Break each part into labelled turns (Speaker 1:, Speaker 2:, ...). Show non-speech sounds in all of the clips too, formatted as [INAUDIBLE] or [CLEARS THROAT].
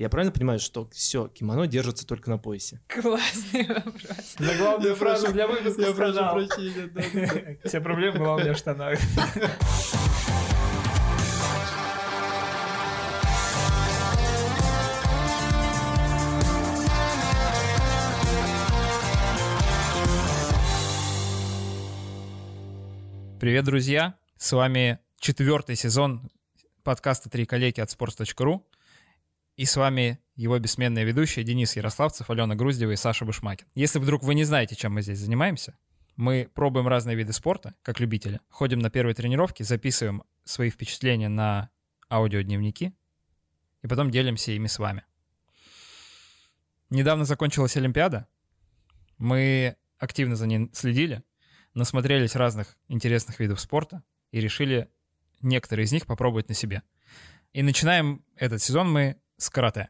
Speaker 1: Я правильно понимаю, что все, кимоно держится только на поясе?
Speaker 2: Классный вопрос.
Speaker 3: За главную фразу для выпуска
Speaker 1: Я прошу прощения. [LAUGHS]
Speaker 3: Вся проблема была у меня в штанах. Привет, друзья! С вами четвертый сезон подкаста «Три коллеги» от sports.ru. И с вами его бессменные ведущие Денис Ярославцев, Алена Груздева и Саша Бушмакин. Если вдруг вы не знаете, чем мы здесь занимаемся, мы пробуем разные виды спорта, как любители, ходим на первые тренировки, записываем свои впечатления на аудиодневники и потом делимся ими с вами. Недавно закончилась Олимпиада. Мы активно за ней следили, насмотрелись разных интересных видов спорта и решили некоторые из них попробовать на себе. И начинаем этот сезон мы с карате.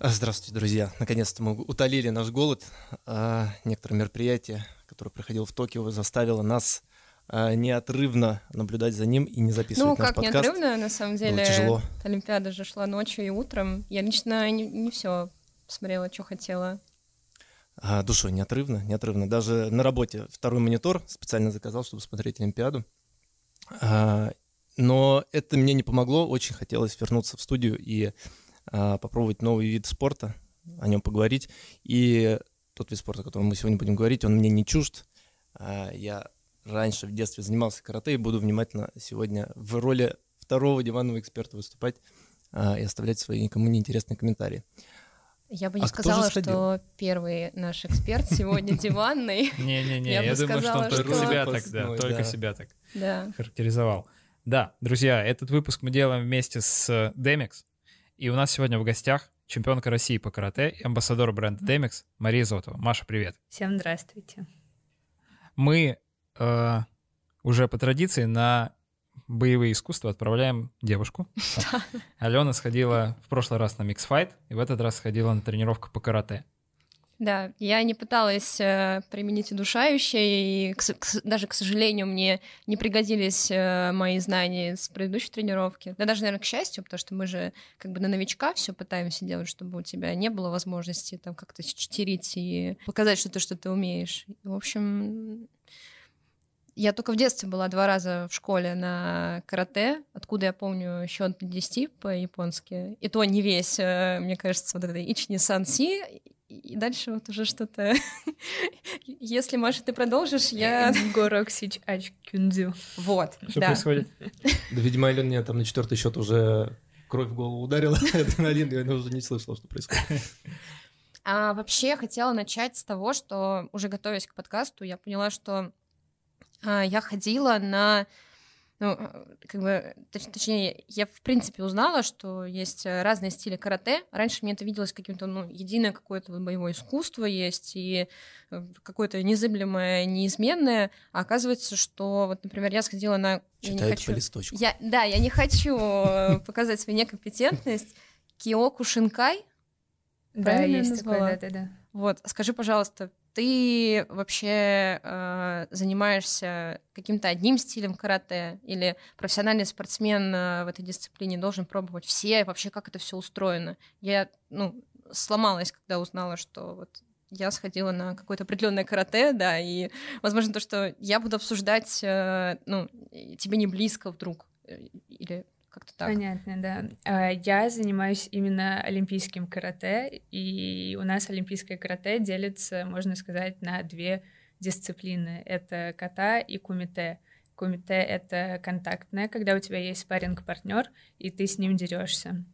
Speaker 1: А, Здравствуйте, друзья. Наконец-то мы утолили наш голод. А, Некоторое мероприятие, которое проходило в Токио, заставило нас а, неотрывно наблюдать за ним и не записывать
Speaker 2: Ну,
Speaker 1: наш
Speaker 2: как
Speaker 1: подкаст.
Speaker 2: неотрывно, на самом деле.
Speaker 1: тяжело.
Speaker 2: Олимпиада же шла ночью и утром. Я лично не, не все посмотрела, что хотела.
Speaker 1: А, Душой неотрывно, неотрывно. Даже на работе второй монитор специально заказал, чтобы смотреть Олимпиаду. А, Но это мне не помогло. Очень хотелось вернуться в студию и а, попробовать новый вид спорта, о нем поговорить. И тот вид спорта, о котором мы сегодня будем говорить, он мне не чужд. А, Я раньше в детстве занимался карате и буду внимательно сегодня в роли второго диванного эксперта выступать и оставлять свои никому неинтересные комментарии.
Speaker 2: Я бы не
Speaker 1: А
Speaker 2: сказала, что первый наш эксперт сегодня [LAUGHS] диванный.
Speaker 3: Не-не-не,
Speaker 2: Я
Speaker 3: я,
Speaker 2: бы
Speaker 3: думаю, что он
Speaker 2: сказала,
Speaker 3: только себя так, да, только
Speaker 1: да.
Speaker 3: себя так
Speaker 2: Да.
Speaker 3: характеризовал. Да, друзья, этот выпуск мы делаем вместе с э, Demix, и у нас сегодня в гостях чемпионка России по карате и амбассадор бренда Demix Мария Зотова. Маша, привет.
Speaker 4: Всем здравствуйте.
Speaker 3: Мы э, уже по традиции на боевые искусства отправляем девушку. [LAUGHS] Алена сходила в прошлый раз на mix fight, и в этот раз сходила на тренировку по карате.
Speaker 2: Да, я не пыталась э, применить удушающее, и к к даже, к сожалению, мне не пригодились э, мои знания с предыдущей тренировки. Да даже, наверное, к счастью, потому что мы же как бы на новичка все пытаемся делать, чтобы у тебя не было возможности там как-то читерить и показать, что ты что-то умеешь. В общем, я только в детстве была два раза в школе на карате, откуда я помню счет до 10 по-японски. И то не весь, э, мне кажется, вот это Ични Санси. И дальше вот уже что-то... [LAUGHS] Если, Маша, ты продолжишь, я... [LAUGHS]
Speaker 4: Гороксич Ач Кюндзю.
Speaker 2: Вот,
Speaker 3: Что
Speaker 2: да.
Speaker 3: происходит? [LAUGHS]
Speaker 1: Да, видимо, Алена мне там на четвертый счет уже кровь в голову ударила, адреналин, она уже не слышала, что происходит.
Speaker 2: А вообще хотела начать с того, что уже готовясь к подкасту, я поняла, что я ходила на ну, э, как бы, точ- точнее, я в принципе узнала, что есть э, разные стили карате. Раньше мне это виделось каким-то, ну, единое какое-то боевое искусство есть и э, какое-то незыблемое, неизменное. А оказывается, что, вот, например, я сходила на... я не хочу-
Speaker 1: по листочку.
Speaker 2: я, да, я не хочу показать свою некомпетентность. Киоку Шинкай.
Speaker 4: Да, есть такое, да-да-да.
Speaker 2: Вот, скажи, пожалуйста, ты вообще э, занимаешься каким-то одним стилем карате или профессиональный спортсмен э, в этой дисциплине должен пробовать все? Вообще, как это все устроено? Я, ну, сломалась, когда узнала, что вот я сходила на какое-то определенное карате, да, и, возможно, то, что я буду обсуждать, э, ну, тебе не близко вдруг, э, или как-то так.
Speaker 4: Понятно, да. А, Я занимаюсь именно олимпийским карате, и у нас олимпийское карате делится, можно сказать, на две дисциплины. Это ката и кумите. Кумите — это контактное, когда у тебя есть спарринг партнер и ты с ним дерешься.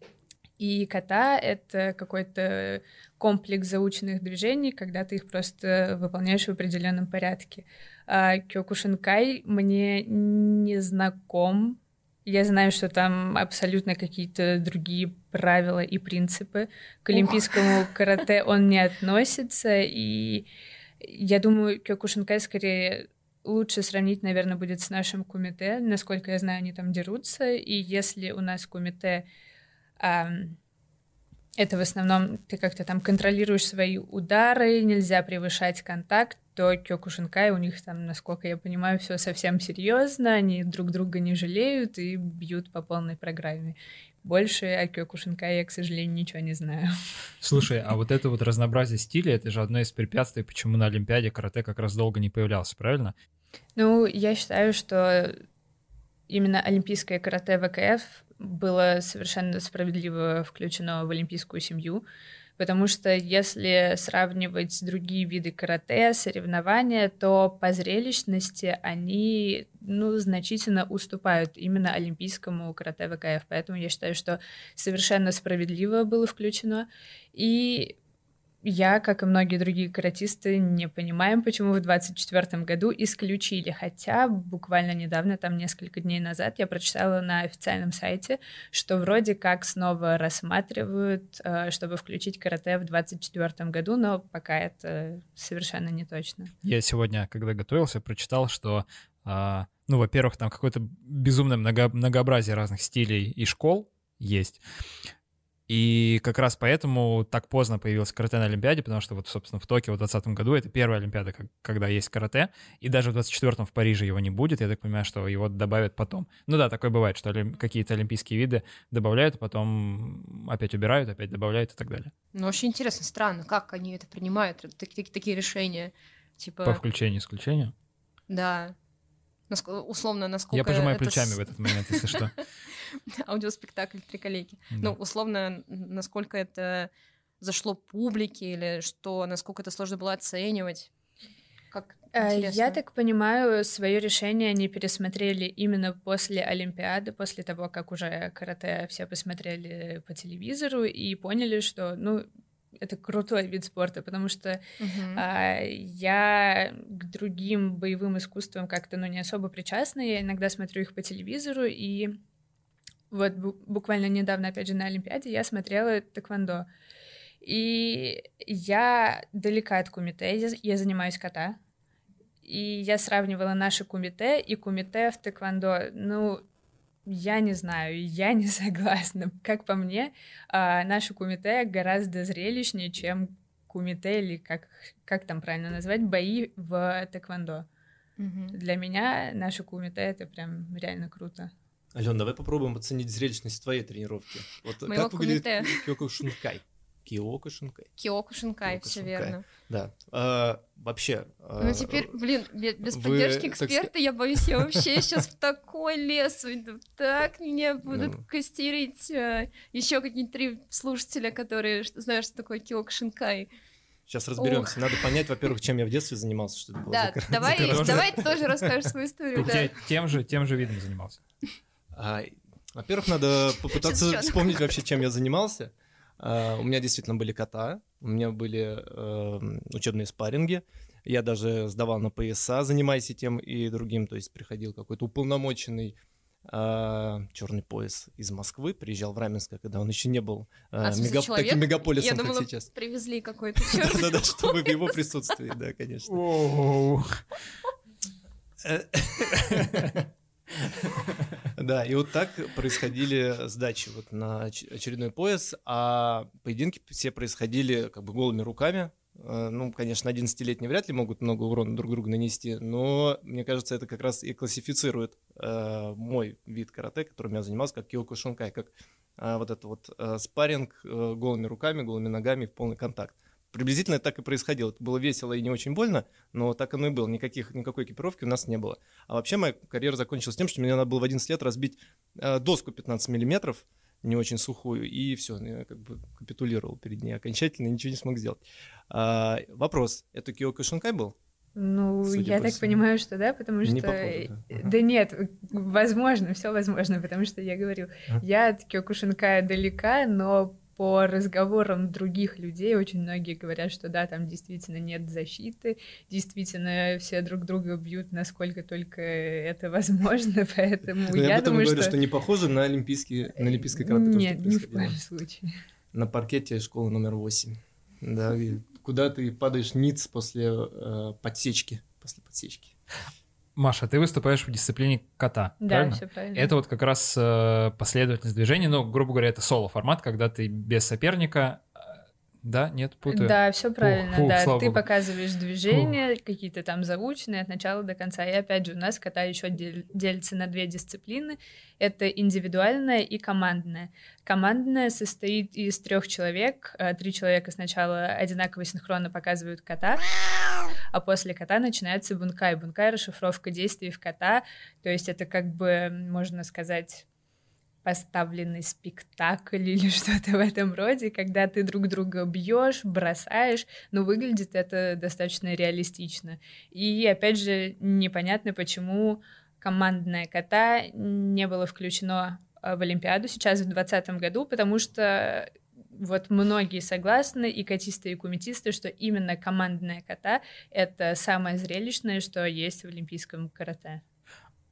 Speaker 4: И ката — это какой-то комплекс заученных движений, когда ты их просто выполняешь в определенном порядке. А Кёкушинкай мне не знаком, я знаю, что там абсолютно какие-то другие правила и принципы. К олимпийскому карате он не относится, и я думаю, Кёкушинкай скорее лучше сравнить, наверное, будет с нашим кумите. Насколько я знаю, они там дерутся, и если у нас кумите ам, это в основном ты как-то там контролируешь свои удары, нельзя превышать контакт, то Кёкушинкай у них там, насколько я понимаю, все совсем серьезно, они друг друга не жалеют и бьют по полной программе. Больше о Кёкушинкай я, к сожалению, ничего не знаю.
Speaker 3: Слушай, а [LAUGHS] вот это вот разнообразие стиля, это же одно из препятствий, почему на Олимпиаде карате как раз долго не появлялся, правильно?
Speaker 4: Ну, я считаю, что именно олимпийское карате ВКФ было совершенно справедливо включено в олимпийскую семью, потому что если сравнивать другие виды карате, соревнования, то по зрелищности они ну, значительно уступают именно олимпийскому карате ВКФ. Поэтому я считаю, что совершенно справедливо было включено. И я, как и многие другие каратисты, не понимаем, почему в 2024 году исключили. Хотя буквально недавно, там несколько дней назад, я прочитала на официальном сайте, что вроде как снова рассматривают, э, чтобы включить карате в 2024 году, но пока это совершенно не точно.
Speaker 3: Я сегодня, когда готовился, прочитал, что а, ну, во-первых, там какое-то безумное много, многообразие разных стилей и школ есть. И как раз поэтому так поздно появился карате на Олимпиаде, потому что вот, собственно, в Токио в 2020 году это первая Олимпиада, когда есть карате, и даже в 24-м в Париже его не будет, я так понимаю, что его добавят потом. Ну да, такое бывает, что какие-то олимпийские виды добавляют, а потом опять убирают, опять добавляют и так далее.
Speaker 2: Ну, очень интересно, странно, как они это принимают, такие, такие решения. Типа...
Speaker 3: По включению исключению?
Speaker 2: Да условно, насколько...
Speaker 3: Я пожимаю плечами с... в этот момент, если что. [LAUGHS] [LAUGHS]
Speaker 2: Аудиоспектакль «Три коллеги». Ну, условно, насколько это зашло публике или что, насколько это сложно было оценивать. Как
Speaker 4: э, Я так понимаю, свое решение они пересмотрели именно после Олимпиады, после того, как уже карате все посмотрели по телевизору и поняли, что, ну, это крутой вид спорта, потому что uh-huh. а, я к другим боевым искусствам как-то ну не особо причастна, я иногда смотрю их по телевизору и вот буквально недавно, опять же, на Олимпиаде я смотрела тэквондо. И я далека от кумите, я, занимаюсь ката. И я сравнивала наши кумите и кумите в тэквондо. Ну, я не знаю, я не [LAUGHS] согласна. Как по мне, а, наши кумите гораздо зрелищнее, чем кумите или как, как там правильно назвать, бои в тэквондо. Угу. Для меня наши кумите — это прям реально круто.
Speaker 1: Ален, давай попробуем оценить зрелищность твоей тренировки. Вот Моего как выглядит Кёко Шункай? Киоко Шинкай.
Speaker 2: Киоко Шинкай, все верно.
Speaker 1: Да. А, вообще...
Speaker 2: Ну а, теперь, блин, без вы, поддержки эксперта, так... я боюсь, я вообще [LAUGHS] сейчас в такой лес уйду. Так меня будут ну. костерить а, еще какие-то три слушателя, которые знают, что такое Киоко Шинкай.
Speaker 1: Сейчас разберемся. Надо понять, во-первых, чем я в детстве занимался, что это было
Speaker 2: Да, за давай, за давай ты тоже расскажешь свою историю. Да.
Speaker 3: Тем, же, тем же видом занимался.
Speaker 1: А, во-первых, надо [LAUGHS] попытаться вспомнить вообще, чем я занимался. Uh, у меня действительно были кота, у меня были uh, учебные спарринги. Я даже сдавал на пояса, занимаясь и тем, и другим. То есть приходил какой-то уполномоченный а, черный пояс из Москвы, приезжал в Раменское, когда он еще не был uh, а, мега... таким мегаполисом,
Speaker 2: Я
Speaker 1: думала, как сейчас.
Speaker 2: привезли какой-то [LAUGHS] черный
Speaker 1: Да-да, [LAUGHS] чтобы в его присутствии, да, конечно. [LAUGHS] Да, и вот так происходили сдачи вот на очередной пояс, а поединки все происходили как бы голыми руками. Э, ну, конечно, 11-летние вряд ли могут много урона друг другу нанести, но мне кажется, это как раз и классифицирует э, мой вид карате, которым я занимался, как киоко шункай, как э, вот это вот э, спарринг э, голыми руками, голыми ногами в полный контакт приблизительно так и происходило. Это было весело и не очень больно, но так оно и было. Никаких, никакой экипировки у нас не было. А вообще моя карьера закончилась тем, что мне надо было в 11 лет разбить э, доску 15 миллиметров, не очень сухую, и все, ну, я как бы капитулировал перед ней окончательно, ничего не смог сделать. А, вопрос, это Киоко Шункай был?
Speaker 4: Ну, Судя я так всему. понимаю, что да, потому что... Не похоже, да. да нет, возможно, все возможно, потому что я говорю, а? я от Кёкушинкая далека, но по разговорам других людей очень многие говорят, что да, там действительно нет защиты, действительно все друг друга бьют, насколько только это возможно, [LAUGHS] поэтому
Speaker 1: Но я, об этом думаю, говорю, что... что не похоже на олимпийские, на олимпийской карате.
Speaker 4: Нет, то, ни в коем случае.
Speaker 1: На паркете школы номер 8. Да, куда ты падаешь ниц после э, подсечки, после подсечки.
Speaker 3: Маша, ты выступаешь в дисциплине кота,
Speaker 4: да,
Speaker 3: правильно?
Speaker 4: все правильно.
Speaker 3: Это вот как раз э, последовательность движений, ну, грубо говоря, это соло-формат, когда ты без соперника, э, Да, нет, путаю.
Speaker 4: Да, все правильно,
Speaker 3: фу,
Speaker 4: да.
Speaker 3: слава
Speaker 4: Ты
Speaker 3: богу.
Speaker 4: показываешь движения, какие-то там заученные от начала до конца. И опять же, у нас кота еще делится на две дисциплины. Это индивидуальная и командная. Командная состоит из трех человек. Э, Три человека сначала одинаково синхронно показывают кота, а после кота начинается бункай. Бункай — расшифровка действий в кота. То есть это как бы, можно сказать, поставленный спектакль или [LAUGHS] что-то в этом роде, когда ты друг друга бьешь, бросаешь, но выглядит это достаточно реалистично. И опять же, непонятно, почему командная кота не было включено а, в Олимпиаду сейчас в 2020 году, потому что вот многие согласны, и катисты, и кумитисты, что именно командная кота — это самое зрелищное, что есть в олимпийском карате.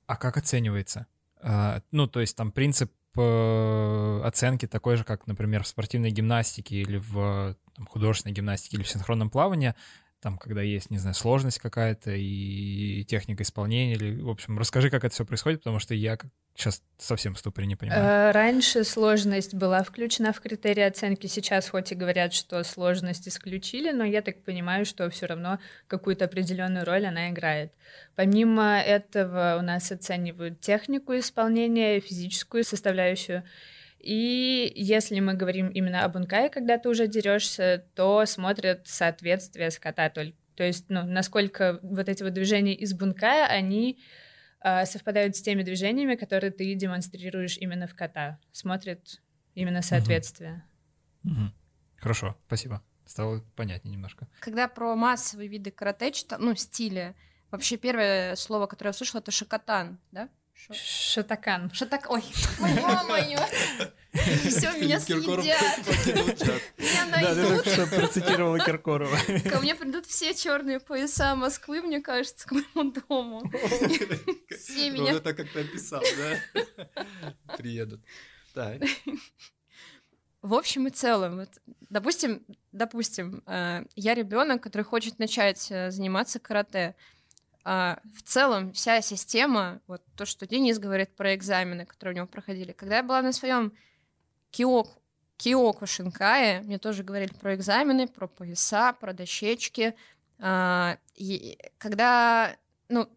Speaker 3: А как оценивается? А, ну, то есть там принцип э, оценки такой же, как, например, в спортивной гимнастике или в художественной гимнастике или в синхронном плавании, там, когда есть, не знаю, сложность какая-то и техника исполнения, или, в общем, расскажи, как это все происходит, потому что я сейчас совсем в ступоре не понимаю.
Speaker 4: Э, Раньше сложность была включена в критерии оценки, сейчас хоть и говорят, что сложность исключили, но я так понимаю, что все равно какую-то определенную роль она играет. Помимо этого у нас оценивают технику исполнения, физическую составляющую. И если мы говорим именно об ункае, когда ты уже дерешься, то смотрят соответствие скота. То, то есть, ну, насколько вот эти вот движения из бункая, они э, совпадают с теми движениями, которые ты демонстрируешь именно в кота. Смотрят именно соответствие.
Speaker 3: Угу. Угу. Хорошо, спасибо. Стало понятнее немножко.
Speaker 2: Когда про массовые виды карате, ну, стиля, вообще первое слово, которое я услышала, это шакатан, да?
Speaker 4: Шатакан.
Speaker 2: Шатак... Ой, [LAUGHS] ё-моё! [LAUGHS] Все, меня съедят. Меня [LAUGHS]
Speaker 3: Да, ты только что процитировала Киркорова.
Speaker 2: Ко мне придут все черные пояса Москвы, мне кажется, к моему дому. Все меня...
Speaker 1: это как ты описал, да? Приедут. Так.
Speaker 2: В общем и целом, вот, допустим, допустим, э, я ребенок, который хочет начать э, заниматься карате. А, в целом вся система, вот то, что Денис говорит про экзамены, которые у него проходили. Когда я была на своем Киоку, Киоку Шинкае, мне тоже говорили про экзамены, про пояса, про дощечки. А, и когда, ну,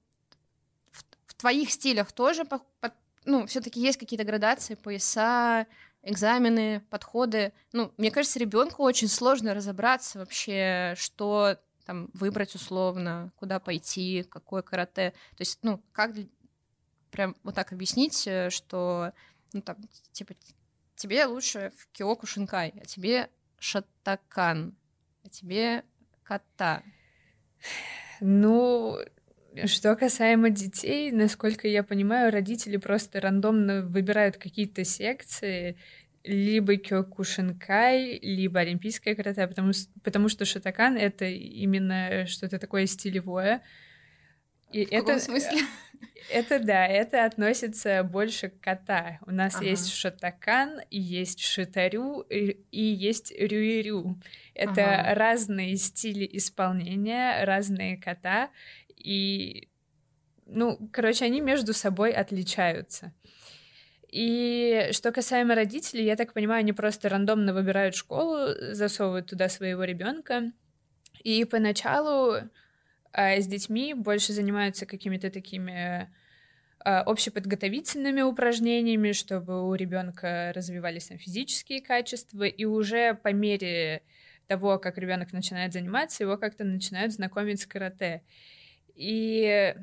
Speaker 2: в, в твоих стилях тоже, по, по, ну, все-таки есть какие-то градации, пояса, экзамены, подходы. Ну, мне кажется, ребенку очень сложно разобраться вообще, что там выбрать условно, куда пойти, какое карате. То есть, ну, как прям вот так объяснить, э, что, ну, там, типа, тебе лучше в Киоку Шинкай, а тебе Шатакан, а тебе Ката.
Speaker 4: Ну, что касаемо детей, насколько я понимаю, родители просто рандомно выбирают какие-то секции, либо кёкушинкай, либо олимпийское карате, потому, потому что шатакан — это именно что-то такое стилевое.
Speaker 2: И В это, каком смысле?
Speaker 4: Это да, это относится больше к кота. У нас ага. есть шатакан, есть шитарю и есть рюирю. Это ага. разные стили исполнения, разные кота, и, ну, короче, они между собой отличаются. И что касаемо родителей, я так понимаю, они просто рандомно выбирают школу, засовывают туда своего ребенка. И поначалу а, с детьми больше занимаются какими-то такими а, общеподготовительными упражнениями, чтобы у ребенка развивались там физические качества, и уже по мере того, как ребенок начинает заниматься, его как-то начинают знакомить с карате. И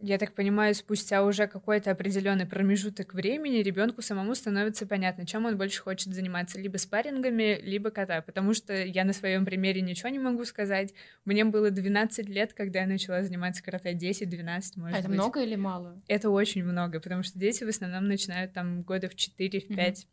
Speaker 4: я так понимаю, спустя уже какой-то определенный промежуток времени ребенку самому становится понятно, чем он больше хочет заниматься, либо спаррингами, либо кота, потому что я на своем примере ничего не могу сказать. Мне было 12 лет, когда я начала заниматься карате, 10-12, может
Speaker 2: а это
Speaker 4: быть.
Speaker 2: много или мало?
Speaker 4: Это очень много, потому что дети в основном начинают там года в 4-5. Mm-hmm.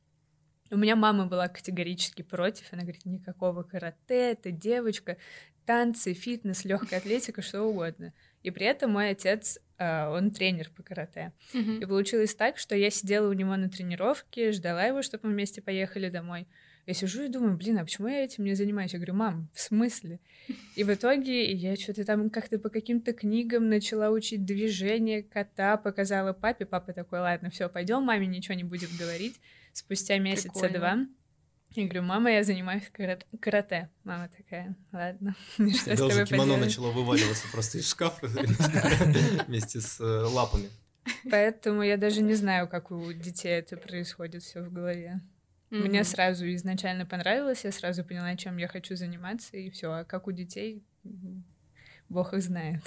Speaker 4: У меня мама была категорически против. Она говорит, никакого карате, это девочка, танцы, фитнес, легкая атлетика, что угодно. И при этом мой отец, он тренер по карате.
Speaker 2: Мгм.
Speaker 4: И получилось так, что я сидела у него на тренировке, ждала его, чтобы мы вместе поехали домой. Я сижу и думаю, блин, а почему я этим не занимаюсь? Я говорю, мам, в смысле? И в итоге я что-то там как-то по каким-то книгам начала учить движение кота, показала папе. Папа такой, ладно, все, пойдем, маме ничего не будет говорить. Спустя месяца
Speaker 2: Прикольно.
Speaker 4: два Я говорю, мама, я занимаюсь карат- карате. Мама такая, ладно, [LAUGHS] что я с тобой
Speaker 1: кимоно
Speaker 4: поделаю?»
Speaker 1: начало вываливаться просто из шкафа [LAUGHS] вместе с э, лапами.
Speaker 4: Поэтому я даже не знаю, как у детей это происходит все в голове. Мне
Speaker 2: Мгм.
Speaker 4: сразу изначально понравилось, я сразу поняла, чем я хочу заниматься, и все. А как у детей, бог их знает.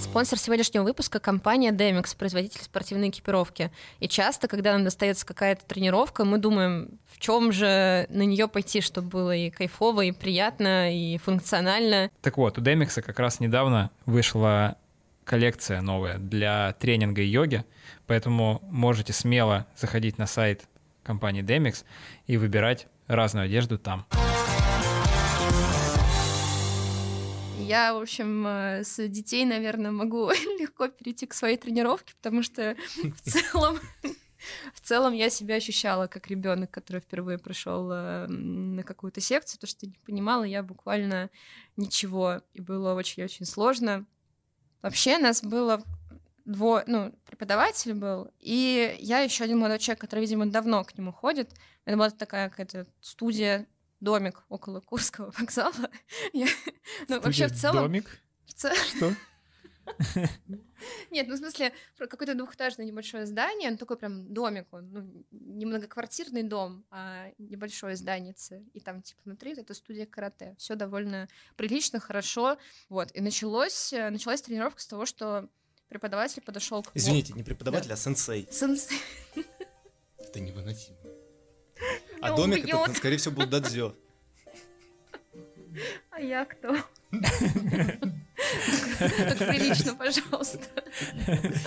Speaker 2: Спонсор сегодняшнего выпуска — компания Demix, производитель спортивной экипировки. И часто, когда нам достается какая-то тренировка, мы думаем, в чем же на нее пойти, чтобы было и кайфово, и приятно, и функционально.
Speaker 3: Так вот, у Демикса как раз недавно вышла коллекция новая для тренинга и йоги, поэтому можете смело заходить на сайт компании Demix и выбирать разную одежду там.
Speaker 2: Я, в общем, э, с детей, наверное, могу [LAUGHS] легко перейти к своей тренировке, потому что [LAUGHS] в целом [LAUGHS] в целом я себя ощущала как ребенок, который впервые пришел э, на какую-то секцию, то что не понимала я буквально ничего, и было очень-очень сложно. Вообще нас было двое, ну, преподаватель был, и я еще один молодой человек, который, видимо, давно к нему ходит. Это была такая какая-то студия, домик около Курского вокзала. [LAUGHS] Я- Ну, вообще, в целом...
Speaker 3: Домик?
Speaker 2: в ц-
Speaker 3: Что? [LAUGHS]
Speaker 2: Нет, ну, в смысле, про какое-то двухэтажное небольшое здание, ну, такой прям домик, он, ну, не многоквартирный дом, а небольшое зданице, и там, типа, внутри это студия карате. Все довольно прилично, хорошо, вот. И началось, э, началась тренировка с того, что преподаватель подошел к...
Speaker 1: Извините, не преподаватель, а сенсей.
Speaker 2: Сенсей. [LAUGHS]
Speaker 1: Это невыносимо. А домик это,
Speaker 2: убьёт.
Speaker 1: скорее всего, был дадзё.
Speaker 2: А я кто? Так прилично, пожалуйста.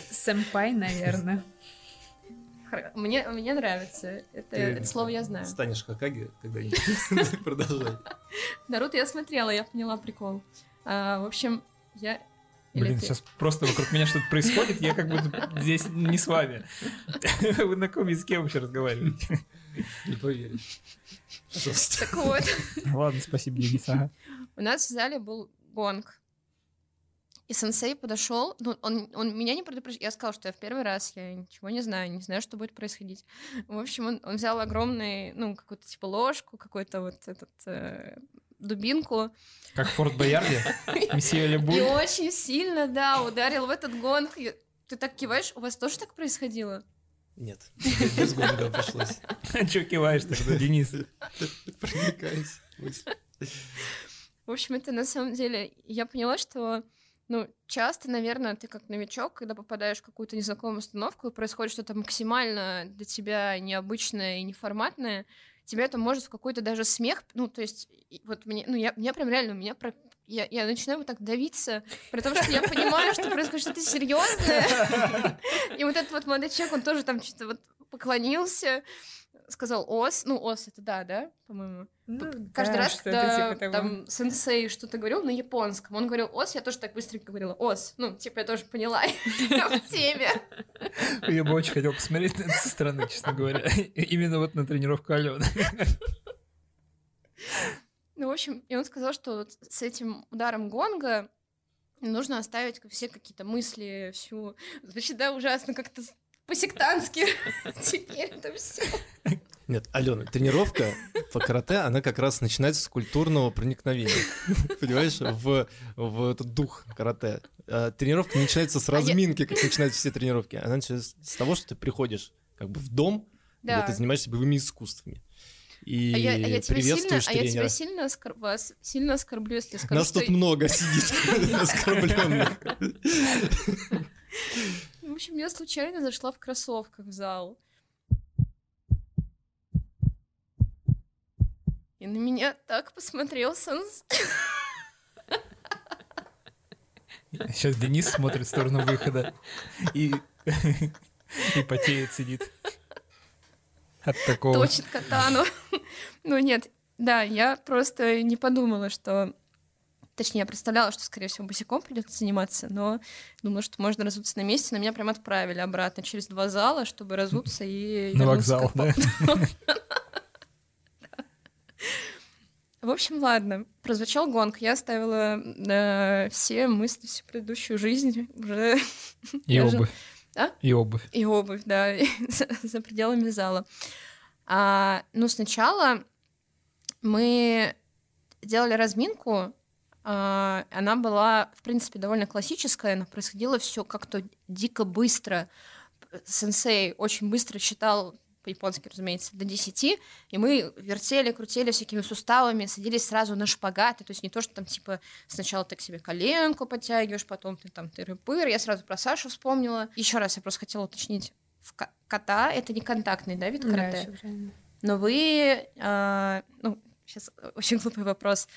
Speaker 4: Сэмпай, наверное.
Speaker 2: Мне, мне нравится. Это,
Speaker 1: Ты
Speaker 2: это слово я знаю.
Speaker 1: Станешь Хакаги когда-нибудь. [LAUGHS] Продолжай.
Speaker 2: Наруто я смотрела, я поняла прикол. А, в общем, я... или
Speaker 3: Блин,
Speaker 2: ты?
Speaker 3: сейчас просто вокруг меня что-то происходит, я как будто здесь не с вами. [LAUGHS] Вы на каком языке вообще разговариваете?
Speaker 1: Не поверишь. Пожалуйста.
Speaker 2: Так вот,
Speaker 3: Ладно, спасибо, Денис. ага.
Speaker 2: у нас в зале был гонг. И сенсей подошел, ну, он, он меня не предупреждал. Я сказала, что я в первый раз, я ничего не знаю, не знаю, что будет происходить. В общем, он, он взял огромный, ну, какую-то типа ложку, какую-то вот этот э, дубинку,
Speaker 3: Как в Форт Боярде? [LAUGHS] Месье
Speaker 2: и очень сильно, да, ударил в этот гонг. Ты так киваешь, у вас тоже так происходило?
Speaker 1: Нет, без гонга пришлось. [LAUGHS]
Speaker 3: Че киваешь тогда, Денис?
Speaker 1: Проникаюсь.
Speaker 2: В общем, это на самом деле... Я поняла, что, ну, часто, наверное, ты как новичок, когда попадаешь в какую-то незнакомую установку, и происходит что-то максимально для тебя необычное и неформатное, тебя это может в какой-то даже смех, ну, то есть, вот мне, ну, я, меня прям реально, у меня про... Я, я начинаю вот так давиться, при том, что я понимаю, что происходит что-то серьезное. [LAUGHS] И вот этот вот молодой человек, он тоже там что-то вот поклонился, сказал ос, ну, ос это да, да, по-моему.
Speaker 4: Ну,
Speaker 2: Каждый
Speaker 4: да,
Speaker 2: раз, когда
Speaker 4: типа
Speaker 2: там сенсей что-то говорил на японском, он говорил ос, я тоже так быстренько говорила ос. Ну, типа, я тоже поняла, [LAUGHS] в теме.
Speaker 3: Я бы очень хотел посмотреть на это со стороны, честно говоря. [LAUGHS] Именно вот на тренировку Алены.
Speaker 2: Ну, в общем, и он сказал, что вот с этим ударом гонга нужно оставить все какие-то мысли, всю... Звучит, да, ужасно, как-то по-сектантски. [LAUGHS] Теперь это все.
Speaker 1: Нет, Алена, тренировка по карате, она как раз начинается с культурного проникновения. [LAUGHS] Понимаешь, в, в этот дух карате. А тренировка не начинается с
Speaker 2: А я-
Speaker 1: разминки, как начинаются все тренировки. Она начинается с того, что ты приходишь как бы в дом, где
Speaker 2: Да.
Speaker 1: ты занимаешься боевыми искусствами. И
Speaker 2: А я, а я тебя сильно,
Speaker 1: приветствуешь
Speaker 2: а я тебя
Speaker 1: тренера.
Speaker 2: сильно, оскор- вас сильно оскорблю, если скажу,
Speaker 1: Нас
Speaker 2: что...
Speaker 1: тут много сидит [LAUGHS] оскорбленных. [LAUGHS]
Speaker 2: В общем, я случайно зашла в кроссовках в зал. И на меня так посмотрел Санс. [LAUGHS]
Speaker 3: Сейчас Денис смотрит в сторону выхода и, и потеет, сидит. От [LAUGHS] такого.
Speaker 2: точит катану. [LAUGHS] Ну нет, да, я просто не подумала, что... Точнее, я представляла, что, скорее всего, босиком придется заниматься, но думала, что можно разуться на месте, но меня прям отправили обратно через два зала, чтобы разуться и...
Speaker 3: На вокзал, [LAUGHS] да?
Speaker 2: В общем, ладно. Прозвучал гонг. Я оставила э, все мысли, всю предыдущую жизнь уже...
Speaker 3: И обувь.
Speaker 2: А?
Speaker 3: И обувь.
Speaker 2: И обувь, да, [LAUGHS] за, за пределами зала. А, ну, сначала мы делали разминку. А, она была, в принципе, довольно классическая, но происходило все как-то дико быстро. Сенсей очень быстро читал по-японски, разумеется, до 10, и мы вертели, крутили всякими суставами, садились сразу на шпагаты, то есть не то, что там, типа, сначала ты к себе коленку подтягиваешь, потом ты там тыры-пыр, я сразу про Сашу вспомнила. Еще раз я просто хотела уточнить, в кота это не контактный, да, вид карате? Да, Но вы, э, ну, сейчас очень глупый вопрос,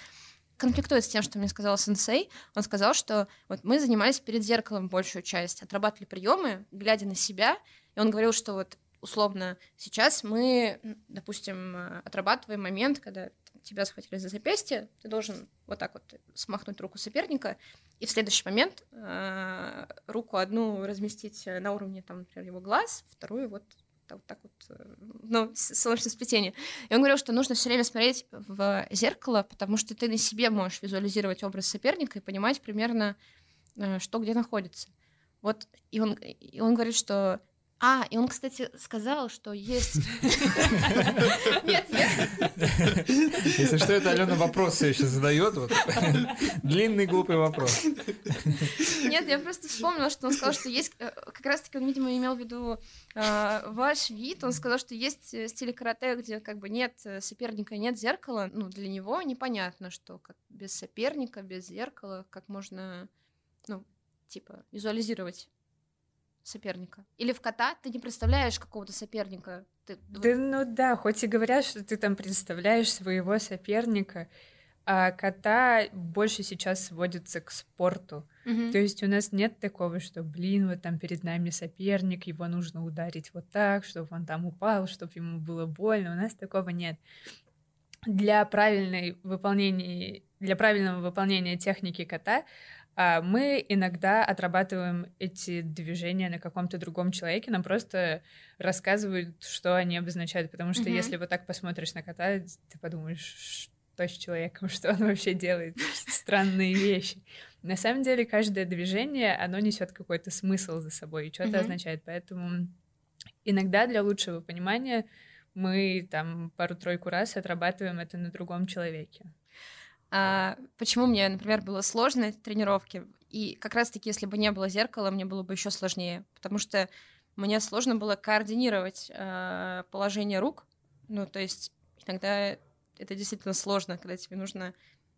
Speaker 2: конфликтует с тем, что мне сказал сенсей. Он сказал, что вот мы занимались перед зеркалом большую часть, отрабатывали приемы, глядя на себя, и он говорил, что вот условно сейчас мы, допустим, отрабатываем момент, когда тебя схватили за запястье, ты должен вот так вот смахнуть руку соперника, и в следующий момент э, руку одну разместить на уровне, там, например, его глаз, вторую вот вот так вот, э, ну, солнечное сплетение. И он говорил, что нужно все время смотреть в зеркало, потому что ты на себе можешь визуализировать образ соперника и понимать примерно, э, что где находится. Вот, и он, и он говорит, что а, и он, кстати, сказал, что есть... [LAUGHS] Нет, нет.
Speaker 3: Если что, это Алена вопрос все еще задает. Вот. Длинный глупый вопрос.
Speaker 2: Нет, я просто вспомнила, что он сказал, что есть... Э, как раз-таки он, видимо, имел в виду э, ваш вид. Он сказал, что есть э, стили карате, где как бы нет соперника, нет зеркала. Ну, для него непонятно, что как без соперника, без зеркала, как можно, ну, типа, визуализировать соперника. Или в кота ты не представляешь какого-то соперника. Ты...
Speaker 4: Да, ну да, хоть и говорят, что ты там представляешь своего соперника, а кота больше сейчас сводится к спорту.
Speaker 2: Угу.
Speaker 4: То есть у нас нет такого, что, блин, вот там перед нами соперник, его нужно ударить вот так, чтобы он там упал, чтобы ему было больно. У нас такого нет. Для правильной выполнения, для правильного выполнения техники кота мы иногда отрабатываем эти движения на каком-то другом человеке, нам просто рассказывают, что они обозначают, потому что mm-hmm. если вот так посмотришь на кота, ты подумаешь, что с человеком, [LAUGHS] что он вообще делает, странные вещи. На самом деле каждое движение, оно несет какой-то смысл за собой и что-то mm-hmm. означает, поэтому иногда для лучшего понимания мы там пару-тройку раз отрабатываем это на другом человеке.
Speaker 2: А, почему мне, например, было сложно эти тренировки? И как раз-таки, если бы не было зеркала, мне было бы еще сложнее, потому что мне сложно было координировать э, положение рук. Ну, то есть иногда это действительно сложно, когда тебе нужно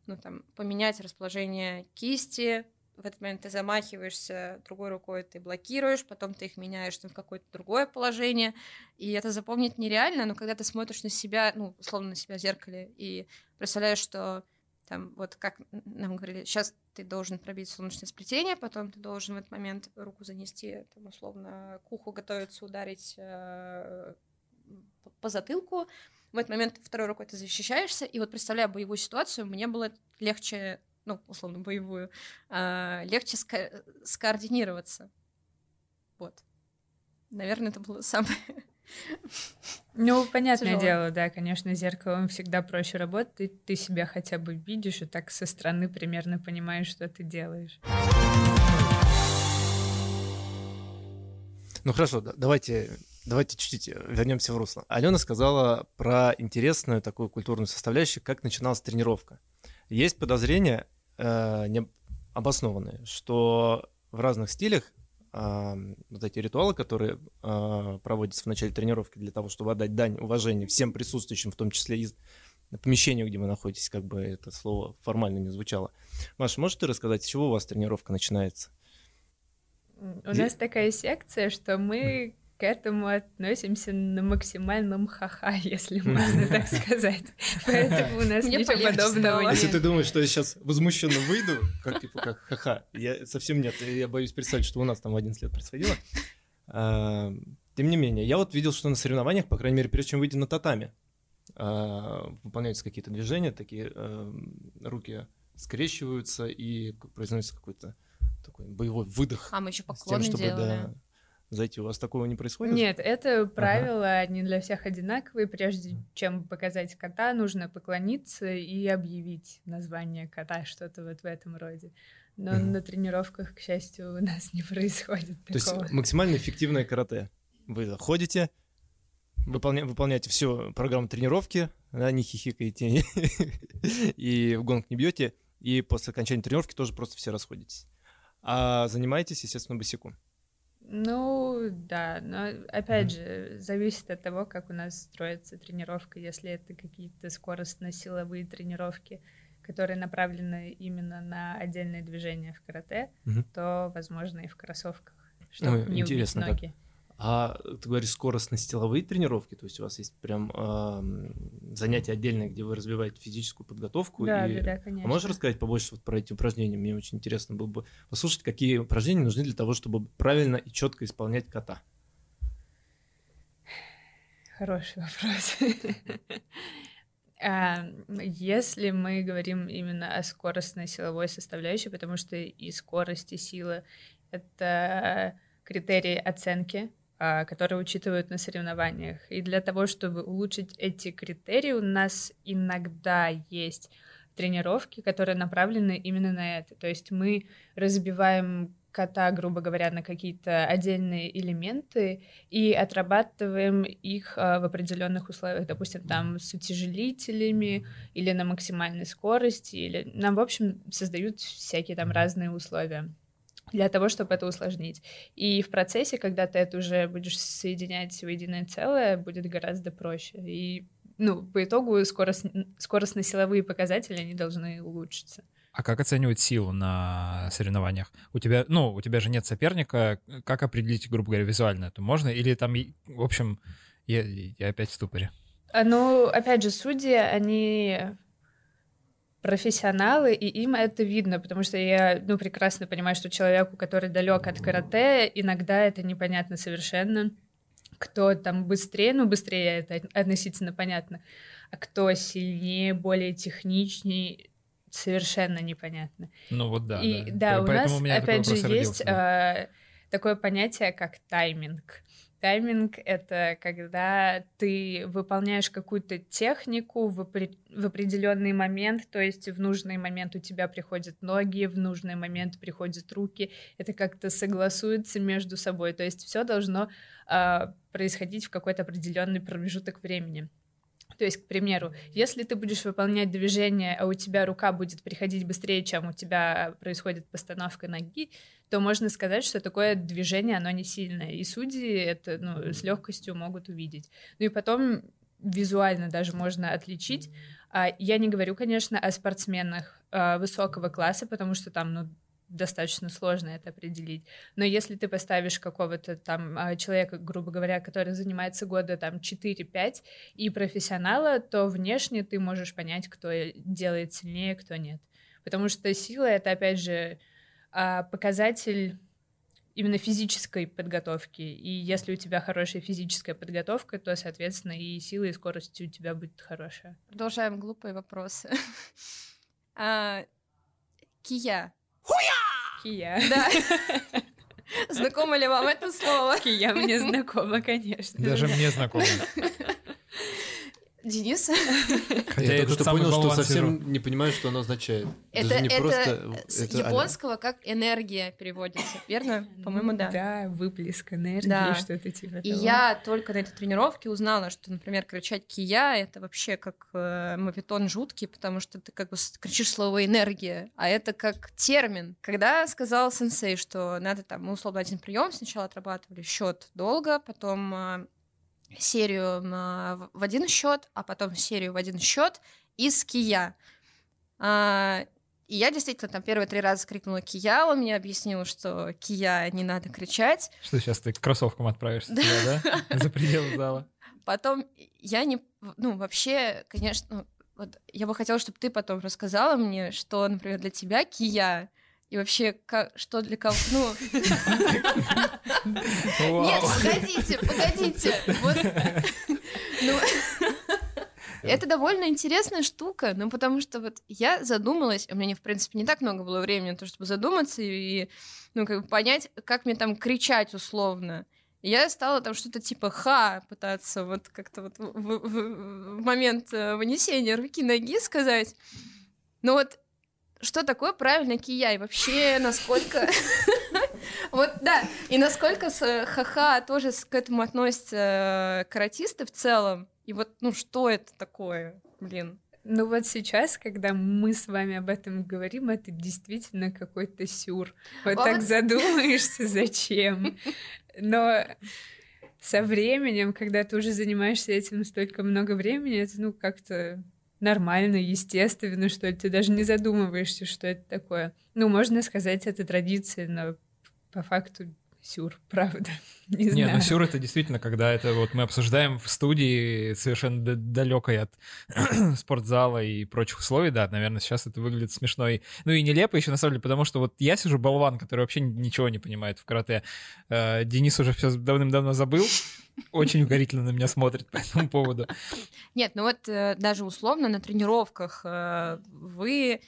Speaker 2: ну, там, поменять расположение кисти, в этот момент ты замахиваешься другой рукой, ты блокируешь, потом ты их меняешь там, в какое-то другое положение, и это запомнить нереально, но когда ты смотришь на себя, ну, условно на себя в зеркале, и представляешь, что там вот как нам говорили, сейчас ты должен пробить солнечное сплетение, потом ты должен в этот момент руку занести, там, условно, к уху готовиться ударить э, по затылку. В этот момент второй рукой ты защищаешься, и вот представляя боевую ситуацию, мне было легче, ну, условно, боевую, э, легче ска- скоординироваться. Вот. Наверное, это было самое [LAUGHS]
Speaker 4: ну, [LAUGHS] понятное Тяжело. дело, да, конечно, зеркалом всегда проще работать, ты себя хотя бы видишь и так со стороны примерно понимаешь, что ты делаешь.
Speaker 1: Ну хорошо, давайте, давайте чуть-чуть вернемся в русло. Алена сказала про интересную такую культурную составляющую, как начиналась тренировка. Есть подозрения э, не обоснованные, что в разных стилях вот эти ритуалы, которые э, проводятся в начале тренировки для того, чтобы отдать дань уважения всем присутствующим, в том числе и помещению, где вы находитесь, как бы это слово формально не звучало. Маша, можешь ты рассказать, с чего у вас тренировка начинается?
Speaker 4: У нас такая секция, что мы к этому относимся на максимальном ха-ха, [LAUGHS] если [LAUGHS] можно так сказать. Поэтому у нас ничего подобного нет.
Speaker 1: Если ты думаешь, что я сейчас возмущенно выйду, как типа как ха-ха, я совсем нет, я боюсь представить, что у нас там в 11 лет происходило. А, тем не менее, я вот видел, что на соревнованиях, по крайней мере, прежде чем выйти на татами, а, выполняются какие-то движения, такие а, руки скрещиваются и произносится какой-то такой боевой выдох.
Speaker 2: А мы еще поклоны тем, чтобы, делали. Да,
Speaker 1: зайти. У вас такого не происходит?
Speaker 4: Нет, это правила ага. не для всех одинаковые. Прежде чем показать кота, нужно поклониться и объявить название кота, что-то вот в этом роде. Но mm-hmm. на тренировках, к счастью, у нас не [LAUGHS] происходит
Speaker 1: То
Speaker 4: такого.
Speaker 1: есть максимально эффективное карате. Вы заходите, выполня, выполняете всю программу тренировки, да, не хихикаете [LAUGHS] и в гонг не бьете, и после окончания тренировки тоже просто все расходитесь. А занимаетесь, естественно, босиком.
Speaker 4: Ну, да, но опять же, зависит от того, как у нас строится тренировка. Если это какие-то скоростно-силовые тренировки, которые направлены именно на отдельные движения в карате, угу. то, возможно, и в кроссовках, чтобы ну, не интересно, убить ноги.
Speaker 1: Да. А ты говоришь скоростно-стиловые тренировки, то есть у вас есть прям э, занятия отдельные, где вы развиваете физическую подготовку.
Speaker 4: Да,
Speaker 1: и...
Speaker 4: да, да, конечно.
Speaker 1: А можешь рассказать побольше вот про эти упражнения? Мне очень интересно было бы послушать, какие упражнения нужны для того, чтобы правильно и четко исполнять кота.
Speaker 4: Хороший вопрос. [LAUGHS] Если мы говорим именно о скоростной силовой составляющей, потому что и скорость, и сила — это критерии оценки которые учитывают на соревнованиях. И для того, чтобы улучшить эти критерии, у нас иногда есть тренировки, которые направлены именно на это. То есть мы разбиваем кота, грубо говоря, на какие-то отдельные элементы и отрабатываем их а, в определенных условиях, допустим, там с утяжелителями или на максимальной скорости, или нам, в общем, создают всякие там разные условия для того, чтобы это усложнить. И в процессе, когда ты это уже будешь соединять в единое целое, будет гораздо проще. И ну, по итогу скорость, скоростно-силовые показатели, они должны улучшиться.
Speaker 3: А как оценивать силу на соревнованиях? У тебя, ну, у тебя же нет соперника, как определить, грубо говоря, визуально это можно? Или там, в общем, я, я опять в ступоре?
Speaker 4: А, ну, опять же, судьи, они профессионалы, и им это видно, потому что я, ну, прекрасно понимаю, что человеку, который далек от карате, иногда это непонятно совершенно. Кто там быстрее, ну, быстрее это относительно понятно, а кто сильнее, более техничнее, совершенно непонятно.
Speaker 3: Ну вот да.
Speaker 4: И
Speaker 3: да,
Speaker 4: да у нас, у опять же, есть э, такое понятие, как тайминг. Тайминг — это когда ты выполняешь какую-то технику в, опри- в определенный момент, то есть в нужный момент у тебя приходят ноги, в нужный момент приходят руки. Это как-то согласуется между собой. То есть все должно э, происходить в какой-то определенный промежуток времени. То есть, к примеру, если ты будешь выполнять движение, а у тебя рука будет приходить быстрее, чем у тебя происходит постановка ноги, то можно сказать, что такое движение, оно не сильное. И судьи это ну, с легкостью могут увидеть. Ну и потом визуально даже можно отличить. А, я не говорю, конечно, о спортсменах а, высокого класса, потому что там, ну, достаточно сложно это определить. Но если ты поставишь какого-то там а, человека, грубо говоря, который занимается года там 4-5 и профессионала, то внешне ты можешь понять, кто делает сильнее, кто нет. Потому что сила — это, опять же, показатель именно физической подготовки. И если у тебя хорошая физическая подготовка, то, соответственно, и сила, и скорость у тебя будет хорошая.
Speaker 2: Продолжаем глупые вопросы. [LAUGHS] А, кия.
Speaker 4: Кия.
Speaker 2: Да. [LAUGHS] Знакомо ли вам это слово?
Speaker 4: Кия мне [LAUGHS] знакомо, конечно.
Speaker 3: Даже мне знакомо.
Speaker 2: Денис? [LAUGHS]
Speaker 1: Хотя я только что понял, что совсем не понимаю, что оно означает.
Speaker 2: Это, не это просто, с японского а как энергия переводится, верно? По-моему, да.
Speaker 4: Да, выплеск энергии, да. что-то типа
Speaker 2: И я только на этой тренировке узнала, что, например, кричать кия — это вообще как э, мавитон жуткий, потому что ты как бы кричишь слово «энергия», а это как термин. Когда сказал сенсей, что надо там, мы условно один прием сначала отрабатывали счет долго, потом э, серию в один счет, а потом серию в один счет из Кия. А, и я действительно там первые три раза крикнула Кия, он мне объяснил, что Кия не надо кричать.
Speaker 3: Что сейчас ты к кроссовкам отправишься да? да? За пределы зала.
Speaker 2: Потом я не... Ну, вообще, конечно, ну, вот я бы хотела, чтобы ты потом рассказала мне, что, например, для тебя Кия и вообще, как, что для кого... Ну... [LAUGHS] Нет, погодите, погодите. Вот... Ну... Это довольно интересная штука, ну, потому что вот я задумалась, у меня, в принципе, не так много было времени на то, чтобы задуматься и, ну, как бы понять, как мне там кричать условно. И я стала там что-то типа ха пытаться вот как-то вот в, в, в момент э, вынесения руки-ноги сказать. Но вот что такое правильно кияй? Вообще, насколько... [LAUGHS] Вот, да, и насколько ха-ха тоже к этому относятся э, каратисты в целом, и вот, ну, что это такое, блин?
Speaker 4: Ну вот сейчас, когда мы с вами об этом говорим, это действительно какой-то сюр. Вот, вот. так задумаешься, зачем. Но со временем, когда ты уже занимаешься этим столько много времени, это ну как-то нормально, естественно, что ты даже не задумываешься, что это такое. Ну, можно сказать, это традиция, но по факту сюр, [LAUGHS] правда. Не,
Speaker 3: не
Speaker 4: ну
Speaker 3: сюр это действительно, когда это вот мы обсуждаем в студии совершенно далекой от [CLEARS THROAT] спортзала и прочих условий, да, наверное, сейчас это выглядит смешно и, ну и нелепо еще на самом деле, потому что вот я сижу болван, который вообще ничего не понимает в карате. Э, Денис уже все давным-давно забыл, очень угорительно на меня смотрит по этому поводу.
Speaker 2: Нет, ну вот э, даже условно на тренировках э, вы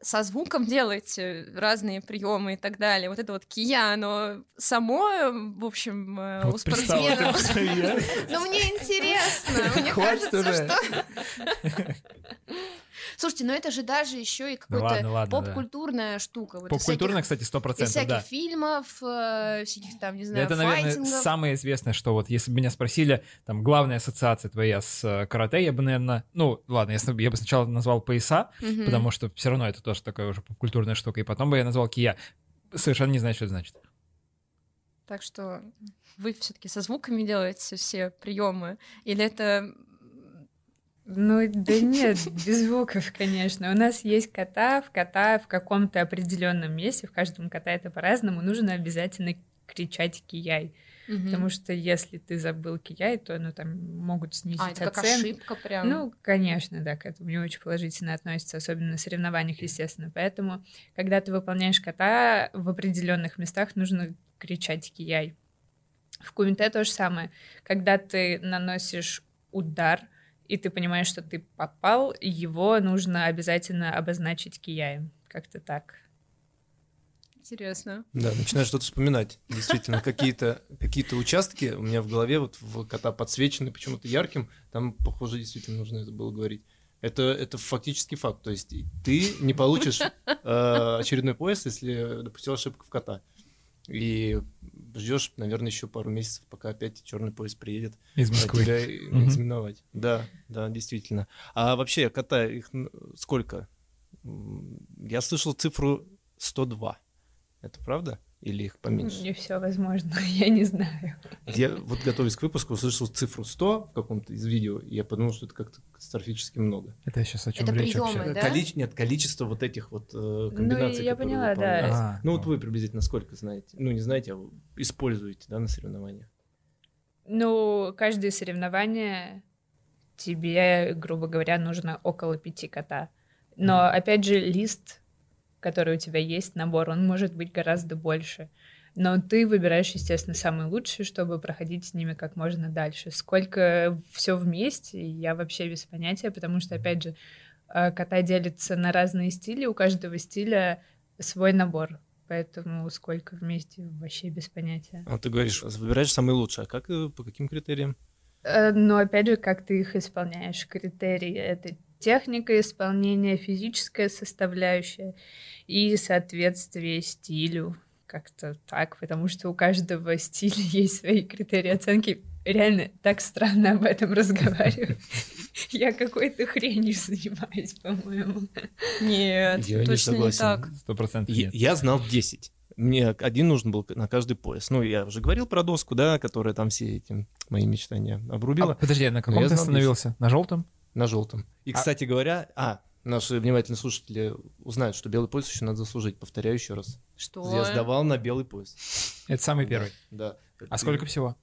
Speaker 2: со звуком делаете разные приемы и так далее. Вот это вот кия, оно само, в общем, э, вот у спортсменов. Ну, мне интересно. Мне кажется, что... [LAUGHS] Слушайте, но это же даже еще и какая-то поп-культурная да. штука.
Speaker 3: Вот Поп-культурная, кстати, сто процентов,
Speaker 2: всяких да. фильмов, э, всяких там, не знаю,
Speaker 3: Это, наверное, самое известное, что вот если бы меня спросили, там, главная ассоциация твоя с э, карате, я бы, наверное, ну, ладно, я, я бы сначала назвал пояса, угу. потому что все равно это тоже такая уже поп-культурная штука, и потом бы я назвал кия. Совершенно не знаю, что это значит.
Speaker 2: Так что вы все-таки со звуками делаете все приемы, или это
Speaker 4: ну, да нет, без звуков, конечно. У нас есть кота, в кота в каком-то определенном месте, в каждом кота это по-разному, нужно обязательно кричать кияй. Угу. Потому что если ты забыл кияй, то ну, там могут снизить а, это
Speaker 2: как ошибка прям.
Speaker 4: Ну, конечно, да, к этому не очень положительно относится, особенно на соревнованиях, естественно. Поэтому, когда ты выполняешь кота, в определенных местах нужно кричать кияй. В кумите то же самое. Когда ты наносишь удар, и ты понимаешь, что ты попал, его нужно обязательно обозначить кияем. Как-то так.
Speaker 2: Интересно.
Speaker 1: Да, начинаешь что-то вспоминать. Действительно, какие-то какие участки у меня в голове вот в кота подсвечены почему-то ярким. Там, похоже, действительно нужно это было говорить. Это, это фактически факт. То есть ты не получишь э, очередной пояс, если допустил ошибку в кота. И ждешь, наверное, еще пару месяцев, пока опять черный поезд приедет.
Speaker 3: Из Москвы.
Speaker 1: Тебя экзаменовать. Да, да, действительно. А вообще, кота, их сколько? Я слышал цифру 102. Это правда? Или их поменьше?
Speaker 4: Не все возможно, [LAUGHS] я не знаю.
Speaker 1: Я вот готовясь к выпуску услышал цифру 100 в каком-то из видео, и я подумал, что это как-то катастрофически много.
Speaker 3: Это сейчас о чем
Speaker 2: это
Speaker 3: речь
Speaker 2: приемы,
Speaker 3: вообще?
Speaker 2: Да?
Speaker 1: Количе... Нет, количество вот этих вот э, комбинаций,
Speaker 4: Ну, я поняла, да.
Speaker 1: А, ну, вот вы приблизительно сколько знаете? Ну, не знаете, а используете, да, на соревнованиях?
Speaker 4: Ну, каждое соревнование тебе, грубо говоря, нужно около пяти кота. Но, mm. опять же, лист который у тебя есть, набор, он может быть гораздо больше. Но ты выбираешь, естественно, самый лучший, чтобы проходить с ними как можно дальше. Сколько все вместе, я вообще без понятия, потому что, опять же, э, кота делится на разные стили, у каждого стиля свой набор. Поэтому сколько вместе вообще без понятия.
Speaker 1: А ты говоришь, выбираешь самый лучший, а как, э, по каким критериям?
Speaker 4: Э, Но ну, опять же, как ты их исполняешь. Критерии — это техника исполнения, физическая составляющая и соответствие стилю. Как-то так, потому что у каждого [LAUGHS] стиля есть свои критерии оценки. Реально так странно об этом [LAUGHS] разговаривать. Я какой-то хренью занимаюсь, по-моему.
Speaker 2: Нет, я точно не, не так.
Speaker 3: Сто процентов
Speaker 1: я, я знал 10. Мне один нужен был на каждый пояс. Ну, я уже говорил про доску, да, которая там все эти мои мечтания обрубила. А,
Speaker 3: подожди, на каком ты остановился? 10. На желтом?
Speaker 1: На желтом. И, а... кстати говоря, а, наши внимательные слушатели узнают, что белый пояс еще надо заслужить. Повторяю еще раз.
Speaker 2: Что?
Speaker 1: Я сдавал на белый пояс.
Speaker 3: Это самый первый?
Speaker 1: Да.
Speaker 3: А сколько всего?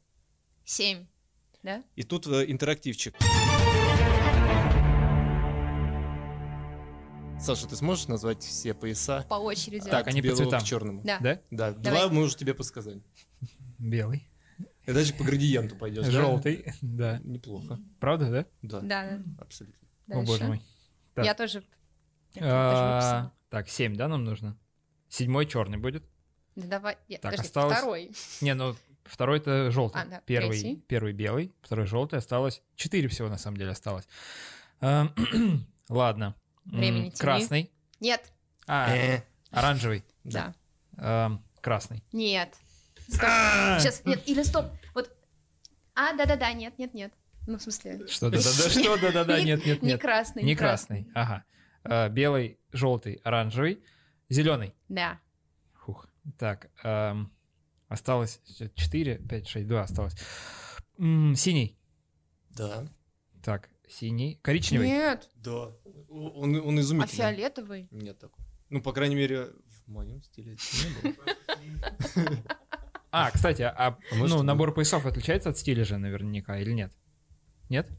Speaker 2: Семь. Да?
Speaker 1: И тут э, интерактивчик. Саша, ты сможешь назвать все пояса?
Speaker 2: По очереди.
Speaker 3: Так, они по цветам.
Speaker 1: к черному.
Speaker 2: Да.
Speaker 3: Да?
Speaker 1: Да. Давай. Два мы уже тебе подсказали.
Speaker 3: Белый.
Speaker 1: И даже по градиенту пойдешь.
Speaker 3: Желтый, да?
Speaker 1: Неплохо.
Speaker 3: Правда, да?
Speaker 1: Да.
Speaker 2: Да.
Speaker 1: Абсолютно.
Speaker 3: О, боже мой.
Speaker 2: Я тоже.
Speaker 3: А, так, семь, да, нам нужно? Седьмой черный будет?
Speaker 2: Да давай. Нет,
Speaker 3: так,
Speaker 2: подожди,
Speaker 3: осталось...
Speaker 2: второй.
Speaker 3: Не, ну второй это желтый.
Speaker 2: А, да,
Speaker 3: первый,
Speaker 2: третий.
Speaker 3: первый белый, второй желтый. Осталось четыре всего на самом деле осталось. А, [CLEARS THROAT] ладно.
Speaker 2: Времени
Speaker 3: Красный.
Speaker 2: Нет.
Speaker 3: А,
Speaker 1: Э,
Speaker 3: оранжевый,
Speaker 2: Да.
Speaker 3: эм, красный.
Speaker 2: Нет. Стоп.
Speaker 3: А!
Speaker 2: Сейчас, нет, или стоп. Вот. А, да-да-да, нет, нет, нет. Ну, в смысле...
Speaker 3: Что да-да-да, что да-да-да,
Speaker 2: Не-
Speaker 3: нет, нет,
Speaker 2: Не
Speaker 3: нет.
Speaker 2: красный.
Speaker 3: Не красный, ага. Э, Белый, желтый, оранжевый, зеленый.
Speaker 2: Да.
Speaker 3: Фух. Так, эм, осталось 4, 5, 6, 2 осталось. М, Синий.
Speaker 1: Да.
Speaker 3: Так, синий. Коричневый.
Speaker 2: Нет.
Speaker 1: Да. Он, он
Speaker 2: А
Speaker 1: изумительный.
Speaker 2: фиолетовый?
Speaker 1: Нет такого. Ну, по крайней мере, в моем стиле это не было. [LAUGHS]
Speaker 3: А, кстати, а,
Speaker 1: может,
Speaker 3: ну,
Speaker 1: и
Speaker 3: набор поясов отличается от стиля же наверняка или нет? Нет?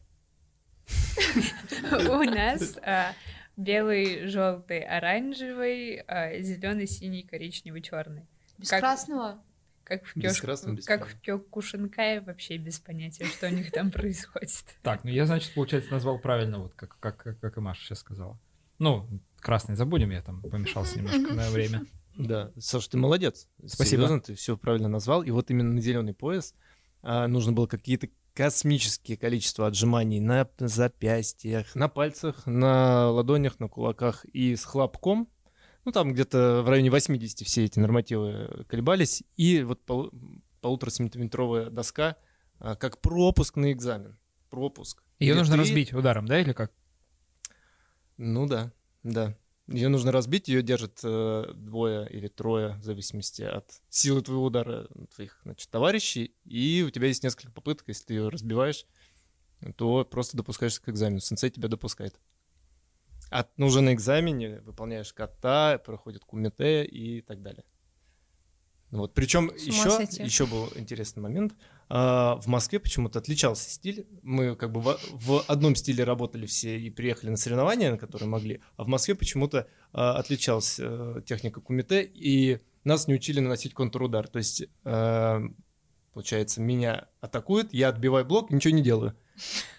Speaker 4: У нас а, белый, желтый, оранжевый, зеленый, синий, коричневый, черный.
Speaker 2: Без красного?
Speaker 4: Как в
Speaker 1: Без
Speaker 4: Кёш-
Speaker 1: красного, без
Speaker 4: как в Кёкушинкае вообще без понятия, что у них там [LAUGHS] происходит.
Speaker 3: Так, ну я, значит, получается, назвал правильно, вот как, как, как и Маша сейчас сказала. Ну, красный забудем, я там помешался [LAUGHS] немножко на время.
Speaker 1: Да, Саша, ты молодец.
Speaker 3: Спасибо.
Speaker 1: Серьезно, ты все правильно назвал. И вот именно на зеленый пояс а, нужно было какие-то космические количества отжиманий на запястьях, на пальцах, на ладонях, на кулаках и с хлопком. Ну, там где-то в районе 80 все эти нормативы колебались. И вот пол- полутора сантиметровая доска а, как пропуск на экзамен. Пропуск.
Speaker 3: Ее нужно
Speaker 1: ты-
Speaker 3: разбить ударом, да, или как?
Speaker 1: Ну да, да. Ее нужно разбить, ее держат э, двое или трое, в зависимости от силы твоего удара, твоих значит, товарищей. И у тебя есть несколько попыток, если ты ее разбиваешь, то просто допускаешься к экзамену. Сенсей тебя допускает. А ну, уже на экзамене выполняешь ката, проходит кумите и так далее. Вот. Причем еще, еще был интересный момент. А, в Москве почему-то отличался стиль. Мы как бы в, одном стиле работали все и приехали на соревнования, на которые могли. А в Москве почему-то а, отличалась э, техника кумите, и нас не учили наносить контрудар. То есть, э, получается, меня атакуют, я отбиваю блок, ничего не делаю.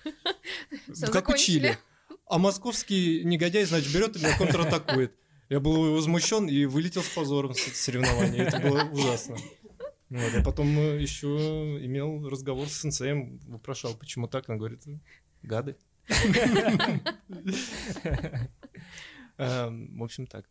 Speaker 1: [LAUGHS] Как учили. А московский негодяй, значит, берет и меня контратакует. Я был возмущен и вылетел с позором с соревнования. Это было ужасно. Вот, я потом э, еще имел разговор с сенсеем, вопрошал, почему так. Он говорит, гады. Эм, В общем, так.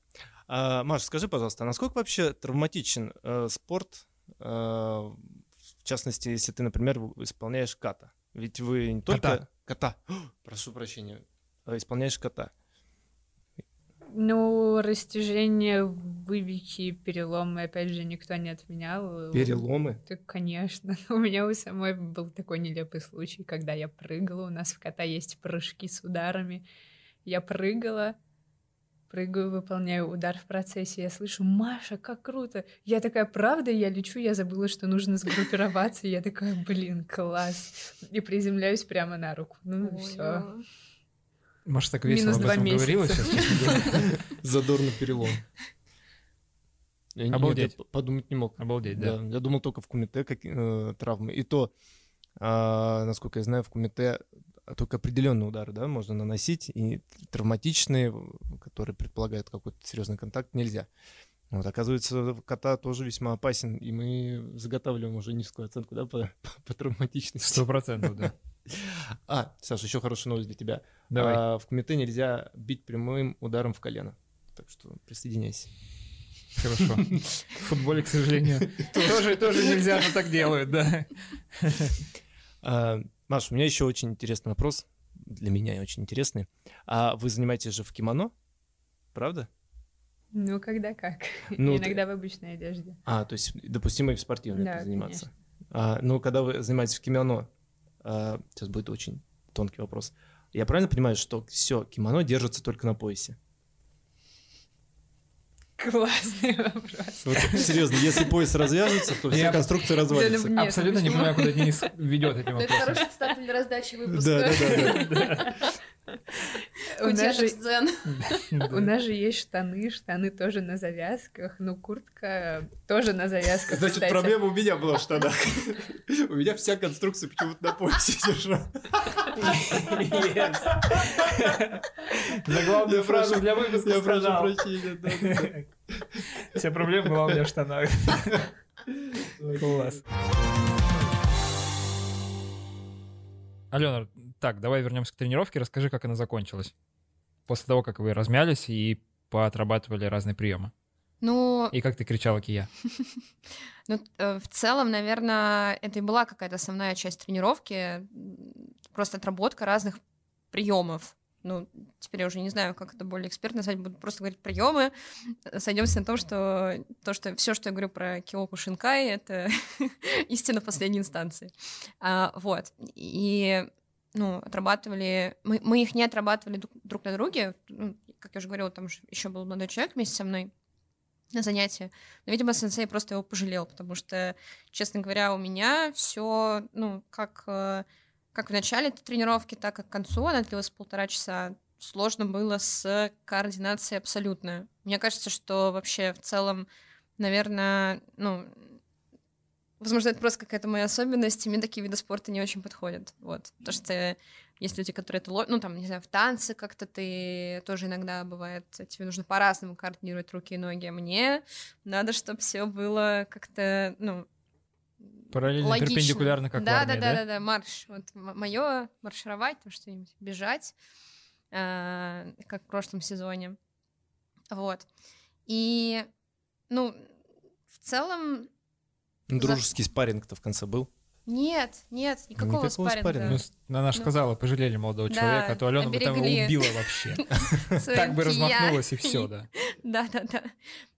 Speaker 1: А, Маш, скажи, пожалуйста, а насколько вообще травматичен э, спорт, э, в частности, если ты, например, исполняешь ката? Ведь вы не только... Кота. [GASPS] Прошу прощения. Исполняешь кота.
Speaker 4: Ну, растяжение, вывихи, переломы, опять же, никто не отменял.
Speaker 1: Переломы.
Speaker 4: Так, конечно. [LAUGHS] У меня у самой был такой нелепый случай, когда я прыгала. У нас в кота есть прыжки с ударами. Я прыгала, прыгаю, выполняю удар в процессе. Я слышу, Маша, как круто. Я такая, правда, я лечу, я забыла, что нужно сгруппироваться. Я такая, блин, класс. И приземляюсь прямо на руку. Ну, все.
Speaker 3: Маша так весело
Speaker 4: Минус
Speaker 3: об этом говорила сейчас. [LAUGHS]
Speaker 1: Задорный перелом. Я не-
Speaker 3: Обалдеть.
Speaker 1: я подумать не мог.
Speaker 3: Обалдеть, да.
Speaker 1: Да, я думал только в кумите как, э, травмы. И то, а, насколько я знаю, в кумите только определенные удары, да, можно наносить, и травматичные, которые предполагают какой-то серьезный контакт, нельзя. Вот, оказывается, кота тоже весьма опасен, и мы заготавливаем уже низкую оценку, да, по, [LAUGHS] по травматичности.
Speaker 3: Сто процентов, да.
Speaker 1: А, Саша, еще хорошая новость для тебя.
Speaker 3: Давай.
Speaker 1: А, в кумите нельзя бить прямым ударом в колено. Так что присоединяйся.
Speaker 3: Хорошо. В футболе, к сожалению, [LAUGHS] тоже, тоже нельзя, но так делают, да.
Speaker 1: А, Маш, у меня еще очень интересный вопрос. Для меня очень интересный. А вы занимаетесь же в кимоно? Правда?
Speaker 4: Ну, когда как.
Speaker 1: Ну, ты-
Speaker 4: Иногда в обычной одежде.
Speaker 1: А, то есть допустимо и в спортивной
Speaker 4: Да,
Speaker 1: заниматься. А, ну, когда вы занимаетесь в кимоно, сейчас будет очень тонкий вопрос. Я правильно понимаю, что все, кимоно держится только на поясе?
Speaker 4: Классный вопрос.
Speaker 1: Вот, серьезно, если пояс развяжется, то вся конструкция развалится.
Speaker 4: Нет,
Speaker 3: Абсолютно не понимаю, куда Денис ведет этим
Speaker 2: Ну, Это
Speaker 3: вопросом.
Speaker 2: хороший старт для раздачи выпуска.
Speaker 1: Да, да, да, [LAUGHS]
Speaker 4: У нас, же,
Speaker 2: Кутежных сцен. [LAUGHS]
Speaker 4: у нас же есть штаны, штаны тоже на завязках, ну, куртка тоже на завязках,
Speaker 1: Значит,
Speaker 4: кстати.
Speaker 1: проблема у меня была в штанах. У меня вся конструкция почему-то на поясе держала.
Speaker 3: За главную фразу для выпуска
Speaker 1: Я прошу прощения.
Speaker 3: Вся проблема была у меня в штанах. Класс. Алена, так, давай вернемся к тренировке. Расскажи, как она закончилась. После того, как вы размялись и поотрабатывали разные приемы?
Speaker 2: Ну,
Speaker 3: И как ты кричала кия? [LAUGHS]
Speaker 2: ну, э, в целом, наверное, это и была какая-то основная часть тренировки, просто отработка разных приемов. Ну, теперь я уже не знаю, как это более экспертно назвать, буду просто говорить приемы. Сойдемся на том, что то, что все, что я говорю про Киоку Шинкай, это [LAUGHS] истина последней инстанции. А, вот. И ну, отрабатывали... Мы, мы их не отрабатывали друг, на друге. Ну, как я уже говорила, там еще был молодой человек вместе со мной на занятии. Но, видимо, сенсей просто его пожалел, потому что, честно говоря, у меня все, ну, как, э, как в начале тренировки, так и к концу, она длилась полтора часа, сложно было с координацией абсолютно. Мне кажется, что вообще в целом, наверное, ну, возможно, это просто какая-то моя особенность, и мне такие виды спорта не очень подходят. Вот. Потому что есть люди, которые это ловят, ну, там, не знаю, в танце как-то ты тоже иногда бывает, тебе нужно по-разному координировать руки и ноги, а мне надо, чтобы все было как-то, ну,
Speaker 3: Параллельно,
Speaker 2: логично.
Speaker 3: перпендикулярно, как в
Speaker 2: да,
Speaker 3: армии,
Speaker 2: да, да, да, да, марш. Вот мое маршировать, там что-нибудь, бежать, э, как в прошлом сезоне. Вот. И, ну, в целом,
Speaker 1: Ну,
Speaker 2: За-
Speaker 1: Дружеский спарринг-то в конце был.
Speaker 2: нет, нет, никакого,
Speaker 1: Никакого
Speaker 2: спарринга.
Speaker 1: спарринга.
Speaker 3: Ну, она же
Speaker 2: Ну.
Speaker 3: сказала, пожалели молодого
Speaker 2: Да,
Speaker 3: человека, а то Алена бы там его
Speaker 2: оберегли.
Speaker 3: убила вообще. [LAUGHS] Так бы размахнулась, и все, да.
Speaker 2: Да, да, да.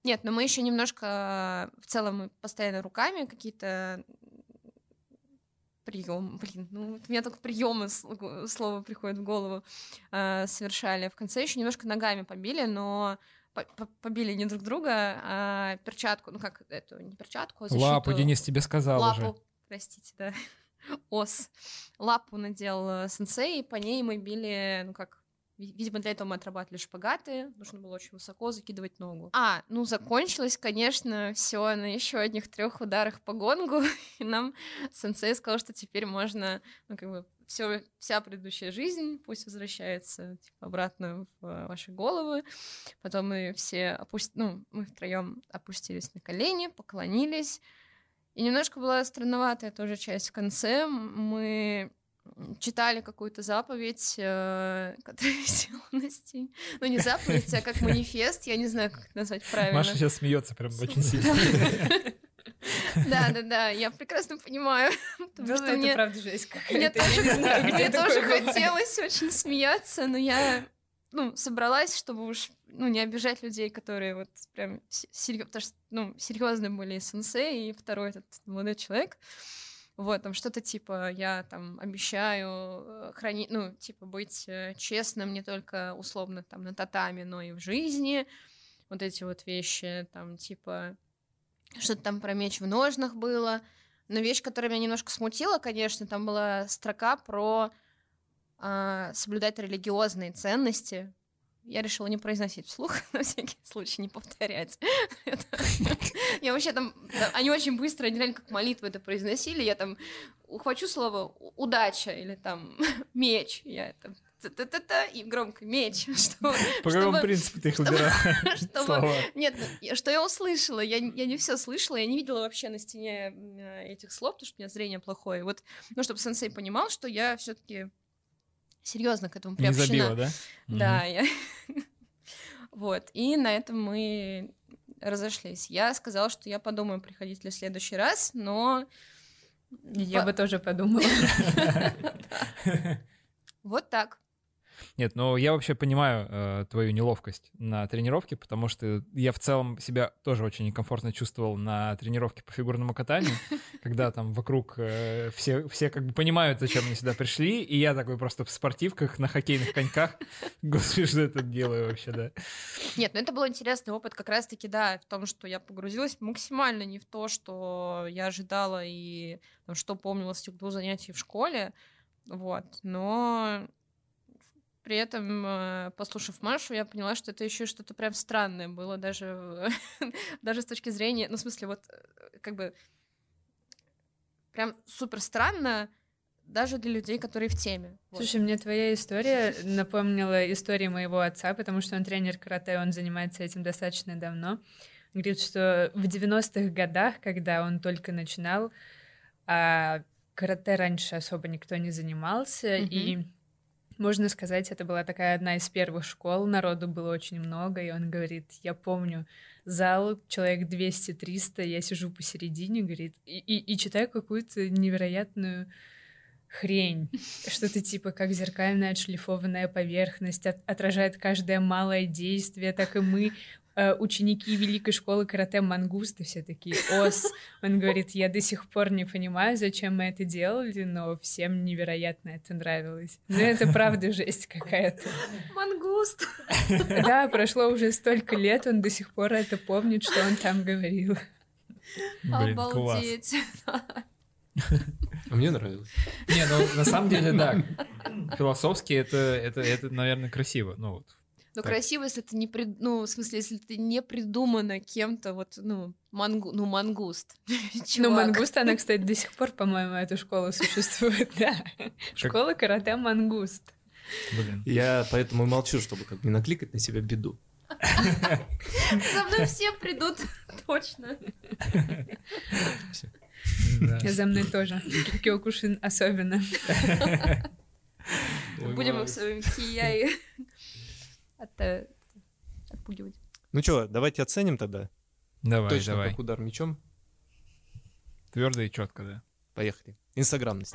Speaker 2: Нет, но мы еще немножко в целом мы постоянно руками какие-то прием, блин, ну у меня только приемы слово приходит в голову, э, совершали. В конце еще немножко ногами побили, но побили не друг друга, а перчатку, ну как эту, не перчатку, а защиту.
Speaker 3: Лапу Денис тебе сказал
Speaker 2: Лапу,
Speaker 3: уже.
Speaker 2: простите, да. [LAUGHS] Ос. Лапу надел э, сенсей, и по ней мы били, ну как, ви- видимо, для этого мы отрабатывали шпагаты, нужно было очень высоко закидывать ногу. А, ну закончилось, конечно, все на еще одних трех ударах по гонгу, [LAUGHS] и нам сенсей сказал, что теперь можно, ну как бы, все, вся предыдущая жизнь пусть возвращается типа, обратно в э, ваши головы. Потом мы все опуст... ну, мы втроем опустились на колени, поклонились. И немножко была странноватая тоже часть в конце. Мы читали какую-то заповедь, э, [LAUGHS] которая висела на стене. Ну, не заповедь, а как [LAUGHS] манифест, я не знаю, как назвать правильно.
Speaker 3: Маша сейчас смеется прям [LAUGHS] очень сильно.
Speaker 2: Да, да, да, я прекрасно понимаю. [LAUGHS] Потому
Speaker 4: Было
Speaker 2: что мне,
Speaker 4: правда жесть
Speaker 2: мне тоже, [LAUGHS] хотелось очень смеяться, но я ну, собралась, чтобы уж ну, не обижать людей, которые вот прям серьезно, потому что, ну, серьезно были и сенсей, и второй этот молодой человек. Вот, там что-то типа, я там обещаю хранить, ну, типа, быть э, честным не только условно там на татами, но и в жизни. Вот эти вот вещи, там, типа, что-то там про меч в ножнах было. Но вещь, которая меня немножко смутила, конечно, там была строка про а, соблюдать религиозные ценности. Я решила не произносить вслух, [LAUGHS] на всякий случай не повторять. [LAUGHS] [LAUGHS] Я вообще там... Они очень быстро, они реально как молитву это произносили. Я там ухвачу слово «у- «удача» или там «меч». Я это та-та-та-та, и громко «меч», [LAUGHS] чтобы,
Speaker 3: По какому
Speaker 2: чтобы-
Speaker 3: принципу ты их выбирала? [LAUGHS]
Speaker 2: чтобы
Speaker 3: Слова.
Speaker 2: нет, ну, что я услышала, я, я не все слышала, я не видела вообще на стене э, этих слов, потому что у меня зрение плохое. Вот, ну, чтобы сенсей понимал, что я все-таки серьезно к этому
Speaker 3: Не
Speaker 2: приобщена.
Speaker 3: забила, да?
Speaker 2: Да, я... [LAUGHS] Вот, и на этом мы разошлись. Я сказала, что я подумаю приходить ли в следующий раз, но
Speaker 4: Я
Speaker 2: По-
Speaker 4: бы тоже подумала.
Speaker 2: вот так.
Speaker 3: Нет, ну я вообще понимаю э, твою неловкость на тренировке, потому что я в целом себя тоже очень некомфортно чувствовал на тренировке по фигурному катанию, [LAUGHS] когда там вокруг э, все, все как бы понимают, зачем они сюда пришли, и я такой просто в спортивках на хоккейных коньках. [LAUGHS] Господи, что я тут делаю вообще, да?
Speaker 2: Нет, ну это был интересный опыт как раз-таки, да, в том, что я погрузилась максимально не в то, что я ожидала и там, что помнила с тех двух занятий в школе, вот, но при этом, э, послушав Машу, я поняла, что это еще что-то прям странное было, даже, [LAUGHS] даже с точки зрения, ну, в смысле, вот, э, как бы, прям супер странно даже для людей, которые в теме. Вот.
Speaker 4: Слушай, мне твоя история [LAUGHS] напомнила историю моего отца, потому что он тренер карате, он занимается этим достаточно давно. Он говорит, что в 90-х годах, когда он только начинал, а карате раньше особо никто не занимался,
Speaker 2: Мгм.
Speaker 4: и Можно сказать, это была такая одна из первых школ, народу было очень много, и он говорит, я помню, зал, человек 200-300, я сижу посередине, говорит, и, и, и читаю какую-то невероятную хрень. Что-то типа как зеркальная отшлифованная поверхность от, отражает каждое малое действие, так и мы ученики великой школы карате мангусты все такие ос. Он говорит, я до сих пор не понимаю, зачем мы это делали, но всем невероятно это нравилось. Ну это правда жесть какая-то.
Speaker 2: Мангуст.
Speaker 4: Да, прошло уже столько лет, он до сих пор это помнит, что он там говорил.
Speaker 3: Блин,
Speaker 2: Обалдеть.
Speaker 1: А мне нравилось.
Speaker 3: Не, ну на самом деле, да. [LAUGHS] Философски это, это, это, наверное, красиво. Ну вот,
Speaker 2: Но
Speaker 3: Так.
Speaker 2: красиво, если это не прид... ну, в смысле, если это не придумано кем-то, вот, ну, мангу... ну, мангуст. [LAUGHS]
Speaker 4: Ну, мангуст, она, [LAUGHS] кстати, до сих пор, по-моему, эта школа существует, [LAUGHS] да. Школа карате мангуст.
Speaker 3: блин.
Speaker 1: Я поэтому и молчу, чтобы как бы не накликать на себя беду.
Speaker 2: За мной все придут, точно.
Speaker 4: За мной тоже. Кёкушин особенно.
Speaker 2: Будем их своим кияй от- э, отпугивать.
Speaker 1: Ну что, давайте оценим тогда.
Speaker 3: Давай,
Speaker 1: Точно
Speaker 3: давай.
Speaker 1: как удар мечом.
Speaker 3: Твердо и четко, да.
Speaker 1: Поехали. Инстаграмность.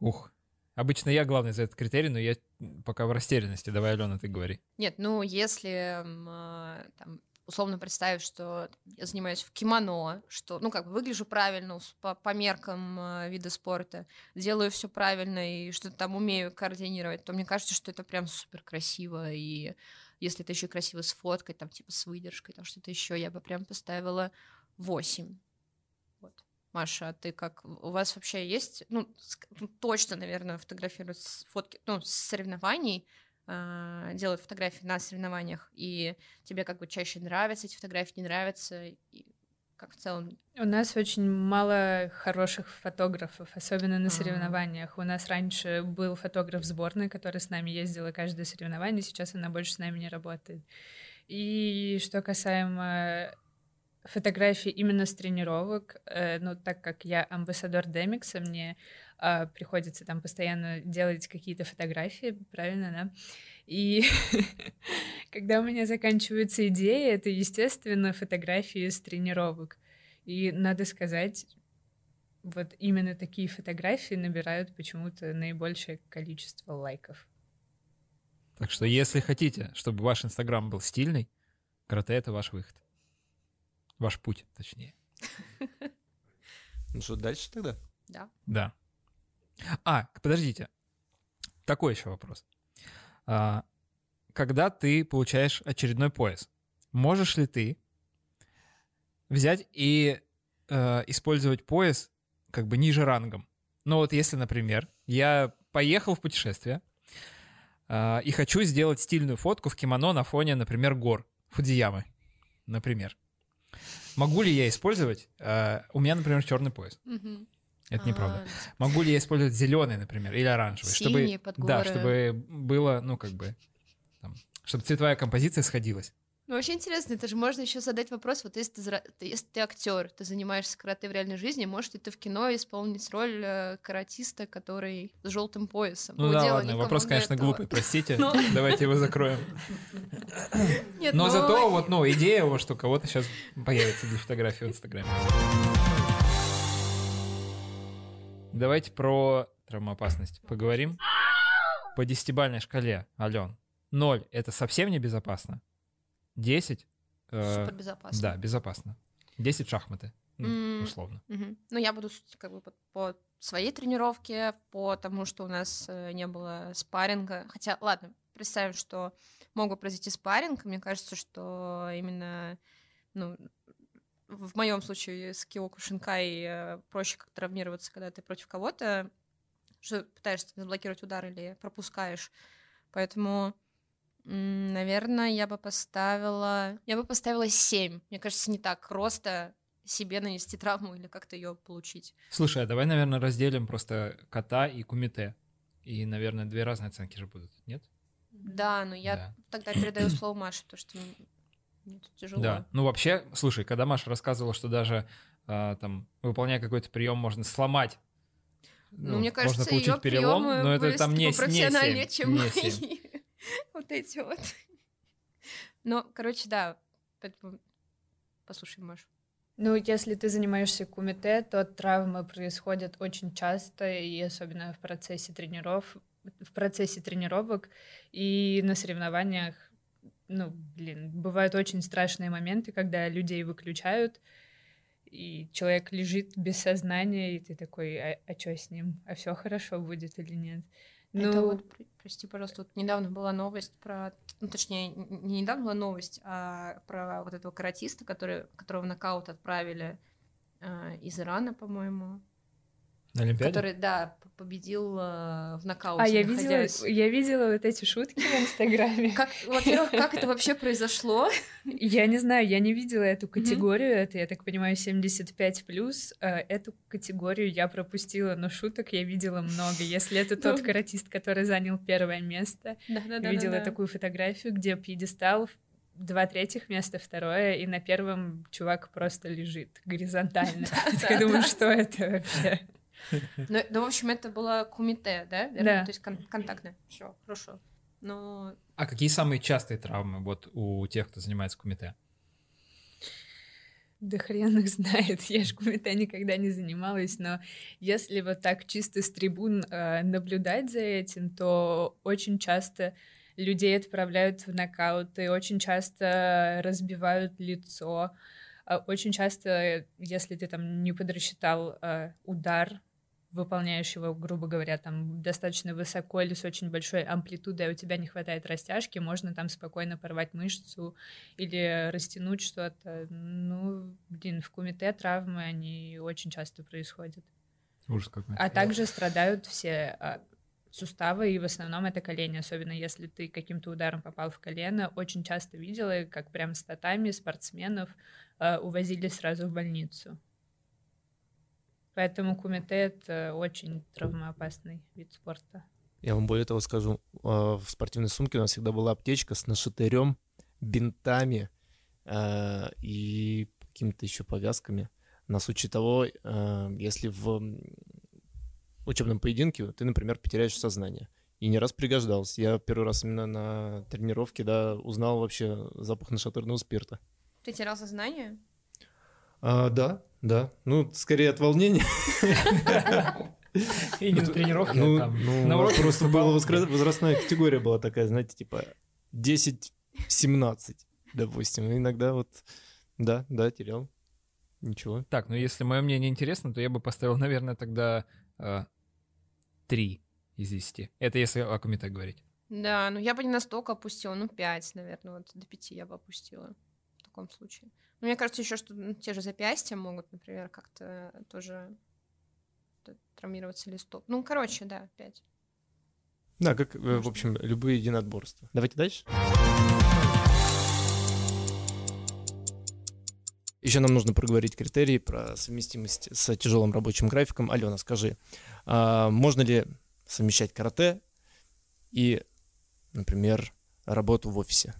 Speaker 3: Ух. Обычно я главный за этот критерий, но я пока в растерянности. Давай, Алена, ты говори.
Speaker 2: Нет, ну, если а, там, условно представить, что я занимаюсь в кимоно, что, ну, как бы выгляжу правильно по, по меркам а, вида спорта, делаю все правильно и что-то там умею координировать, то мне кажется, что это прям супер красиво. И если это еще красиво с фоткой, там, типа, с выдержкой, там что-то еще, я бы прям поставила 8. Вот. Маша, а ты как? У вас вообще есть, ну, ну, точно, наверное, фотографируют с фотки, ну, с соревнований, а, делают фотографии на соревнованиях, и тебе как бы чаще нравятся эти фотографии, не нравятся, и как в целом...
Speaker 4: У нас очень мало хороших фотографов, особенно на
Speaker 2: А.
Speaker 4: соревнованиях. У нас раньше был фотограф сборной, который с нами ездил на каждое соревнование, сейчас она больше с нами не работает. И что касаемо фотографий именно с тренировок, э, ну, так как я амбассадор Демикса, мне а, приходится там постоянно делать какие-то фотографии, правильно, да? И [LAUGHS] когда у меня заканчиваются идеи, это, естественно, фотографии с тренировок. И надо сказать, вот именно такие фотографии набирают почему-то наибольшее количество лайков.
Speaker 3: Так что, если хотите, чтобы ваш Инстаграм был стильный, карате — это ваш выход. Ваш путь, точнее. [LAUGHS]
Speaker 1: Ну что, дальше тогда?
Speaker 2: Да.
Speaker 3: Да. А, подождите. Такой еще вопрос. А, когда ты получаешь очередной пояс, можешь ли ты взять и э, использовать пояс как бы ниже рангом? Ну вот если, например, я поехал в путешествие а, и хочу сделать стильную фотку в кимоно на фоне, например, гор Фудзиямы, например. Могу ли я использовать? э, у меня, например, черный пояс.
Speaker 2: Мгм.
Speaker 3: Это неправда.
Speaker 2: А,
Speaker 3: Могу ли я использовать зеленый, например, или оранжевый?
Speaker 2: Синий
Speaker 3: чтобы,
Speaker 2: под
Speaker 3: Да, чтобы было, ну, как бы, там, чтобы цветовая композиция сходилась.
Speaker 2: Ну, вообще интересно, это же можно еще задать вопрос, вот если ты, зра- если ты актер, ты занимаешься карате в реальной жизни, можешь ли ты в кино исполнить роль э, каратиста, который с желтым поясом?
Speaker 3: Ну да, ладно,
Speaker 2: никому
Speaker 3: вопрос,
Speaker 2: до
Speaker 3: конечно,
Speaker 2: этого.
Speaker 3: глупый, простите. [LAUGHS]
Speaker 2: Ну.
Speaker 3: Давайте его закроем. [LAUGHS]
Speaker 2: Нет,
Speaker 3: Но зато [LAUGHS] вот, ну, идея, вот, что у кого-то сейчас появится для фотографии в Инстаграме. Давайте про травмоопасность поговорим. По десятибальной шкале, Ален, 0 — это совсем небезопасно. 10 э,
Speaker 2: Супер безопасно.
Speaker 3: Да, безопасно. 10 шахматы, ну, условно.
Speaker 2: Ну, я буду как бы по, по своей тренировке, по тому, что у нас э, не было спарринга. Хотя, ладно, представим, что мог бы произойти спарринг. Мне кажется, что именно, ну, в моем случае с Киоку Шинкай э, проще как травмироваться, когда ты против кого-то, что пытаешься заблокировать удар или пропускаешь. Поэтому, наверное, я бы поставила... Я бы поставила 7. Мне кажется, не так просто себе нанести травму или как-то ее получить.
Speaker 3: Слушай, а давай, наверное, разделим просто кота и кумите. И, наверное, две разные оценки же будут, нет?
Speaker 2: Да, но я
Speaker 3: Да.
Speaker 2: тогда передаю слово Маше, потому что мне тут тяжело.
Speaker 3: Да. Ну, вообще, слушай, когда Маша рассказывала, что даже а, там, выполняя какой-то прием, можно сломать
Speaker 2: Ну, мне кажется,
Speaker 3: можно получить перелом, но это там не, не
Speaker 2: профессиональнее,
Speaker 3: 7,
Speaker 2: чем
Speaker 3: не
Speaker 2: мои.
Speaker 3: 7. [LAUGHS]
Speaker 2: Вот эти вот. Но, короче, да. поэтому Послушай, Маш.
Speaker 4: Ну, если ты занимаешься кумите, то травмы происходят очень часто, и особенно в процессе тренеров, в процессе тренировок и на соревнованиях. Ну, блин, бывают очень страшные моменты, когда людей выключают, и человек лежит без сознания, и ты такой, а, а что с ним? А все хорошо будет или нет?
Speaker 2: Это
Speaker 4: Ну,
Speaker 2: вот, пр- прости, пожалуйста, вот недавно была новость про, ну, точнее, не недавно была новость, а про вот этого каратиста, который, которого в нокаут отправили э, из Ирана, по-моему,
Speaker 3: На Олимпиаде?
Speaker 2: который, да, победил э, в нокауте,
Speaker 4: а я видела, я видела вот эти шутки в Инстаграме.
Speaker 2: Как, во-первых, как это вообще произошло?
Speaker 4: Я не знаю, я не видела эту категорию, это, я так понимаю, 75 плюс. Эту категорию я пропустила, но шуток я видела много. Если это тот
Speaker 2: Ну.
Speaker 4: каратист, который занял первое место, видела такую фотографию, где пьедестал два третьих места, второе, и на первом чувак просто лежит горизонтально. [LAUGHS] Я думаю, что это вообще? [LAUGHS]
Speaker 2: Ну, ну, в общем, это было кумите, да? верно?
Speaker 4: Да.
Speaker 2: То есть кон- контактное. Все, хорошо. Но
Speaker 3: А какие самые частые травмы вот у тех, кто занимается кумите?
Speaker 4: Да хрен их знает, я ж кумите никогда не занималась, но если вот так чисто с трибун э, наблюдать за этим, то очень часто людей отправляют в нокауты, очень часто разбивают лицо, а очень часто, если ты там не подрасчитал э, удар, выполняешь его, грубо говоря, там достаточно высоко или с очень большой амплитудой, а у тебя не хватает растяжки, можно там спокойно порвать мышцу или растянуть что-то. Ну, блин, в кумите травмы, они очень часто происходят.
Speaker 3: Ужас какой.
Speaker 4: А также страдают все а, суставы, и в основном это колени, особенно если ты каким-то ударом попал в колено. Очень часто видела, как прям с татами спортсменов а, увозили сразу в больницу. Поэтому кумите — это очень травмоопасный вид спорта.
Speaker 1: Я вам более того скажу, а, в спортивной сумке у нас всегда была аптечка с нашатырем, бинтами а, и какими-то еще повязками. На случай того, а, если в учебном поединке ты, например, потеряешь сознание. И не раз пригождался. Я первый раз именно на тренировке, да, узнал вообще запах нашатырного спирта.
Speaker 2: ты терял сознание?
Speaker 1: А, да, да. Ну, скорее от волнения.
Speaker 3: И не на тренировке,
Speaker 1: Ну,
Speaker 3: а там
Speaker 1: ну,
Speaker 3: на уроке
Speaker 1: просто была возрастная категория была такая, знаете, типа 10-17, допустим. И Иногда вот, да, да, терял. Ничего.
Speaker 3: Так, ну если мое мнение интересно, то я бы поставил, наверное, тогда э, три из десяти. Это если о кумите говорить.
Speaker 2: Да, ну я бы не настолько опустила, ну пять, наверное, вот до пяти я бы опустила таком случае. Но мне кажется еще, что ну, те же запястья могут, например, как-то тоже т- травмироваться или стоп. Ну, короче, да, пять.
Speaker 1: Да, как, э, в общем, любые единоборства. Давайте дальше. Еще нам нужно проговорить критерии про совместимость с тяжелым рабочим графиком. Алена, скажи, а можно ли совмещать карате и, например, работу в офисе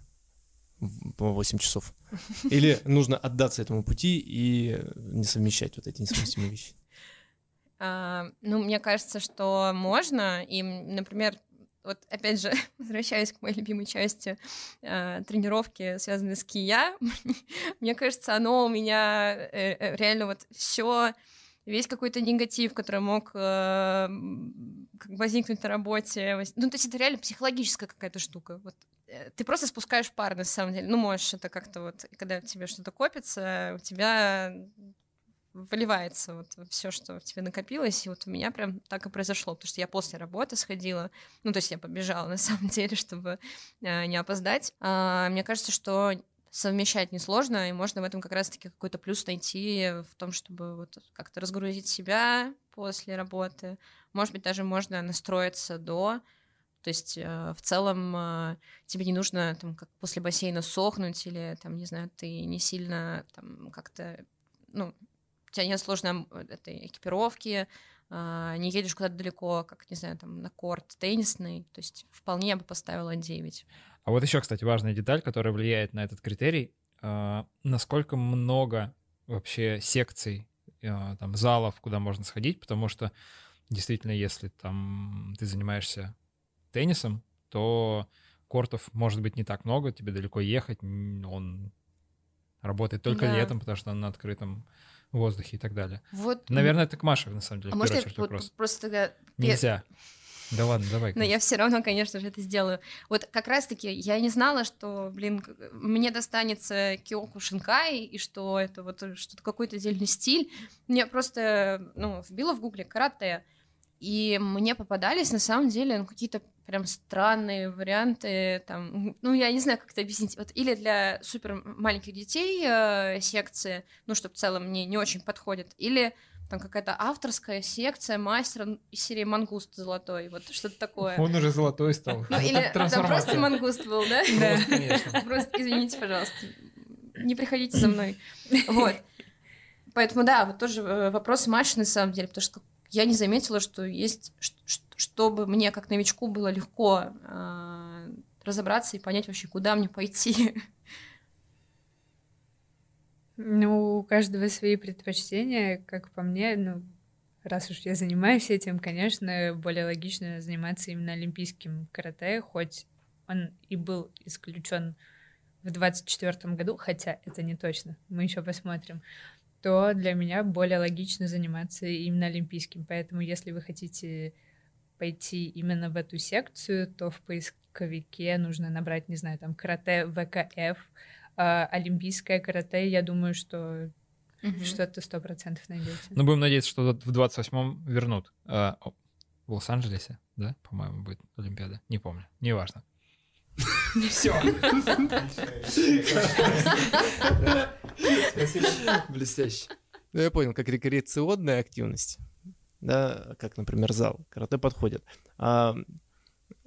Speaker 1: по 8 часов? [LAUGHS] Или нужно отдаться этому пути и не совмещать вот эти несовместимые вещи?
Speaker 2: А, ну, мне кажется, что можно. И, например, вот опять же, [LAUGHS] возвращаясь к моей любимой части э, тренировки, связанной с кия, [LAUGHS] мне кажется, оно у меня э, э, реально вот все весь какой-то негатив, который мог э, возникнуть на работе. воз- Ну, то есть это реально психологическая какая-то штука. Вот, ты просто спускаешь пар, на самом деле. Ну, можешь это как-то вот, когда в тебе что-то копится, у тебя выливается вот все, что в тебе накопилось, и вот у меня прям так и произошло, потому что я после работы сходила, ну, то есть я побежала [LAUGHS] на самом деле, чтобы э, не опоздать. А, мне кажется, что совмещать несложно, и можно в этом как раз-таки какой-то плюс найти в том, чтобы вот как-то разгрузить себя после работы. Может быть, даже можно настроиться до, то есть э, в целом э, тебе не нужно там как после бассейна сохнуть или там, не знаю, ты не сильно там как-то, ну, у тебя нет сложной м, этой экипировки, а, не едешь куда-то далеко, как, не знаю, там, на корт теннисный, то есть вполне я бы поставила 9.
Speaker 3: А вот еще, кстати, важная деталь, которая влияет на этот критерий, э, насколько много вообще секций, э, там, залов, куда можно сходить, потому что действительно, если там ты занимаешься теннисом, то кортов может быть не так много, тебе далеко ехать, он работает только
Speaker 2: Да.
Speaker 3: летом, потому что он на открытом воздухе и так далее.
Speaker 2: Вот.
Speaker 3: Наверное, это к Маше, на самом деле,
Speaker 2: а
Speaker 3: в
Speaker 2: можно
Speaker 3: первую
Speaker 2: я
Speaker 3: очередь
Speaker 2: вот
Speaker 3: вопрос.
Speaker 2: просто тогда... я-
Speaker 3: Нельзя. Да ладно, давай.
Speaker 2: Но я все равно, конечно же, это сделаю. Вот как раз-таки я не знала, что, блин, мне достанется Киоку Шинкай, и что это вот что-то какой-то отдельный стиль. Мне просто, ну, вбила в гугле карате, и мне попадались, на самом деле, ну, какие-то прям странные варианты, там, ну, я не знаю, как это объяснить, вот, или для супер маленьких детей э, секции, ну, что в целом мне не очень подходит, или там какая-то авторская секция мастера из серии «Мангуст золотой», вот что-то такое.
Speaker 3: Он уже золотой стал.
Speaker 2: Ну, или там просто мангуст был, да?
Speaker 3: Конечно. [LAUGHS]
Speaker 2: Просто извините, пожалуйста. Не приходите за мной. Вот. Поэтому, да, вот тоже э, вопрос Маши на самом деле, потому что я не заметила, что есть, чтобы мне как новичку было легко э, разобраться и понять вообще, куда мне пойти.
Speaker 4: Ну, у каждого свои предпочтения, как по мне, ну, раз уж я занимаюсь этим, конечно, более логично заниматься именно олимпийским карате, хоть он и был исключен в 24 году, хотя это не точно, мы еще посмотрим, то для меня более логично заниматься именно олимпийским. Поэтому, если вы хотите пойти именно в эту секцию, то в поисковике нужно набрать, не знаю, там карате ВКФ, а, олимпийское карате, я думаю, что что-то сто процентов найдете.
Speaker 3: Ну, будем надеяться, что в 28-м вернут. О, в Лос-Анджелесе, да, по-моему, будет Олимпиада. Не помню. Неважно. [LAUGHS] Все. [LAUGHS]
Speaker 1: Блестяще. Ну, я понял, как рекреационная активность, да, как, например, зал, карате подходит. А,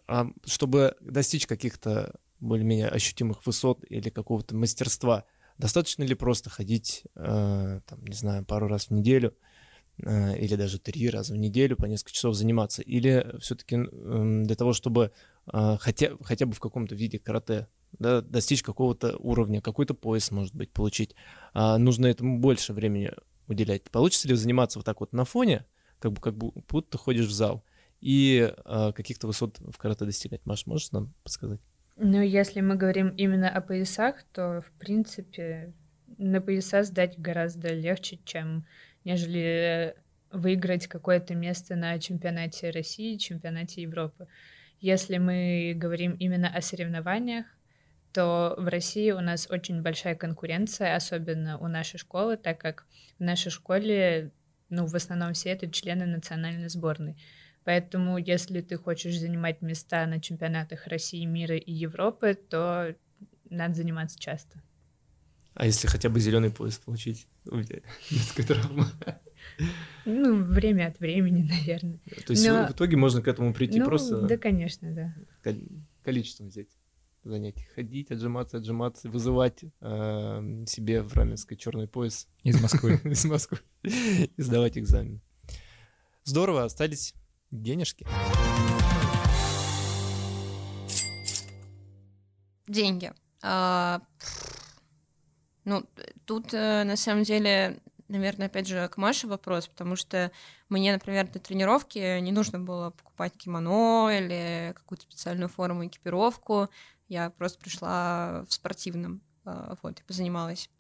Speaker 1: а чтобы достичь каких-то более-менее ощутимых высот или какого-то мастерства, достаточно ли просто ходить, э, там, не знаю, пару раз в неделю э, или даже три раза в неделю по несколько часов заниматься? Или все-таки для того, чтобы э, хотя, хотя бы в каком-то виде карате да, достичь какого-то уровня, какой-то пояс, может быть, получить, а, нужно этому больше времени уделять. Получится ли заниматься вот так вот на фоне, как, бы, как будто ходишь в зал, и а, каких-то высот в карате достигать? Маш, можешь нам подсказать?
Speaker 4: Ну, если мы говорим именно о поясах, то, в принципе, на пояса сдать гораздо легче, чем нежели выиграть какое-то место на чемпионате России, чемпионате Европы. Если мы говорим именно о соревнованиях, то в России у нас очень большая конкуренция, особенно у нашей школы, так как в нашей школе, ну, в основном все это члены национальной сборной. Поэтому, если ты хочешь занимать места на чемпионатах России, мира и Европы, то надо заниматься часто.
Speaker 1: А если хотя бы зеленый пояс получить? Детская [LAUGHS] травма.
Speaker 4: Ну, время от времени, [LAUGHS] наверное.
Speaker 1: То есть
Speaker 4: Но-
Speaker 1: в итоге можно к этому прийти
Speaker 4: ну,
Speaker 1: просто
Speaker 4: да, конечно, да.
Speaker 1: кол- количеством взять занятий. Ходить, отжиматься, отжиматься, вызывать э, себе в раменской черный пояс
Speaker 3: Из Москвы. [LAUGHS]
Speaker 1: из Москвы и сдавать экзамен. Здорово, остались денежки.
Speaker 2: Деньги. А, ну, тут э, на самом деле, наверное, опять же, к Маше вопрос, потому что мне, например, для тренировки не нужно было покупать кимоно или какую-то специальную форму, экипировку. Я просто пришла в спортивном, а, вот, и позанималась.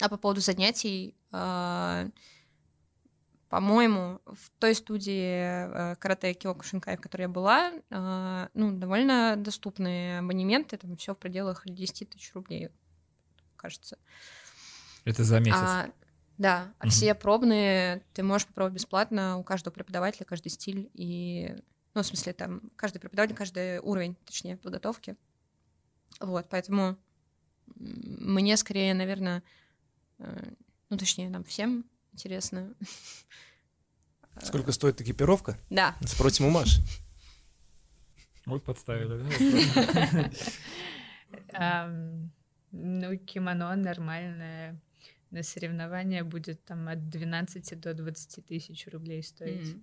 Speaker 2: А по поводу занятий, а, по-моему, в той студии э, карате Киоку Шинкай, в которой я была, а, ну, довольно доступные абонементы, там все в пределах 10 тысяч рублей, кажется.
Speaker 3: Это за месяц.
Speaker 2: А, да, а
Speaker 3: Мгм.
Speaker 2: все пробные ты можешь попробовать бесплатно у каждого преподавателя, каждый стиль и, ну, в смысле, там, каждый преподаватель, каждый уровень, точнее, подготовки. Вот, поэтому мне скорее, наверное, э, ну, точнее, нам всем интересно.
Speaker 1: Сколько стоит экипировка?
Speaker 2: Да,
Speaker 1: Спросим у Маши.
Speaker 3: Вот подставили. да?
Speaker 4: Ам, ну, кимоно нормальное. На соревнования будет там от 12 до 20 тысяч рублей стоить.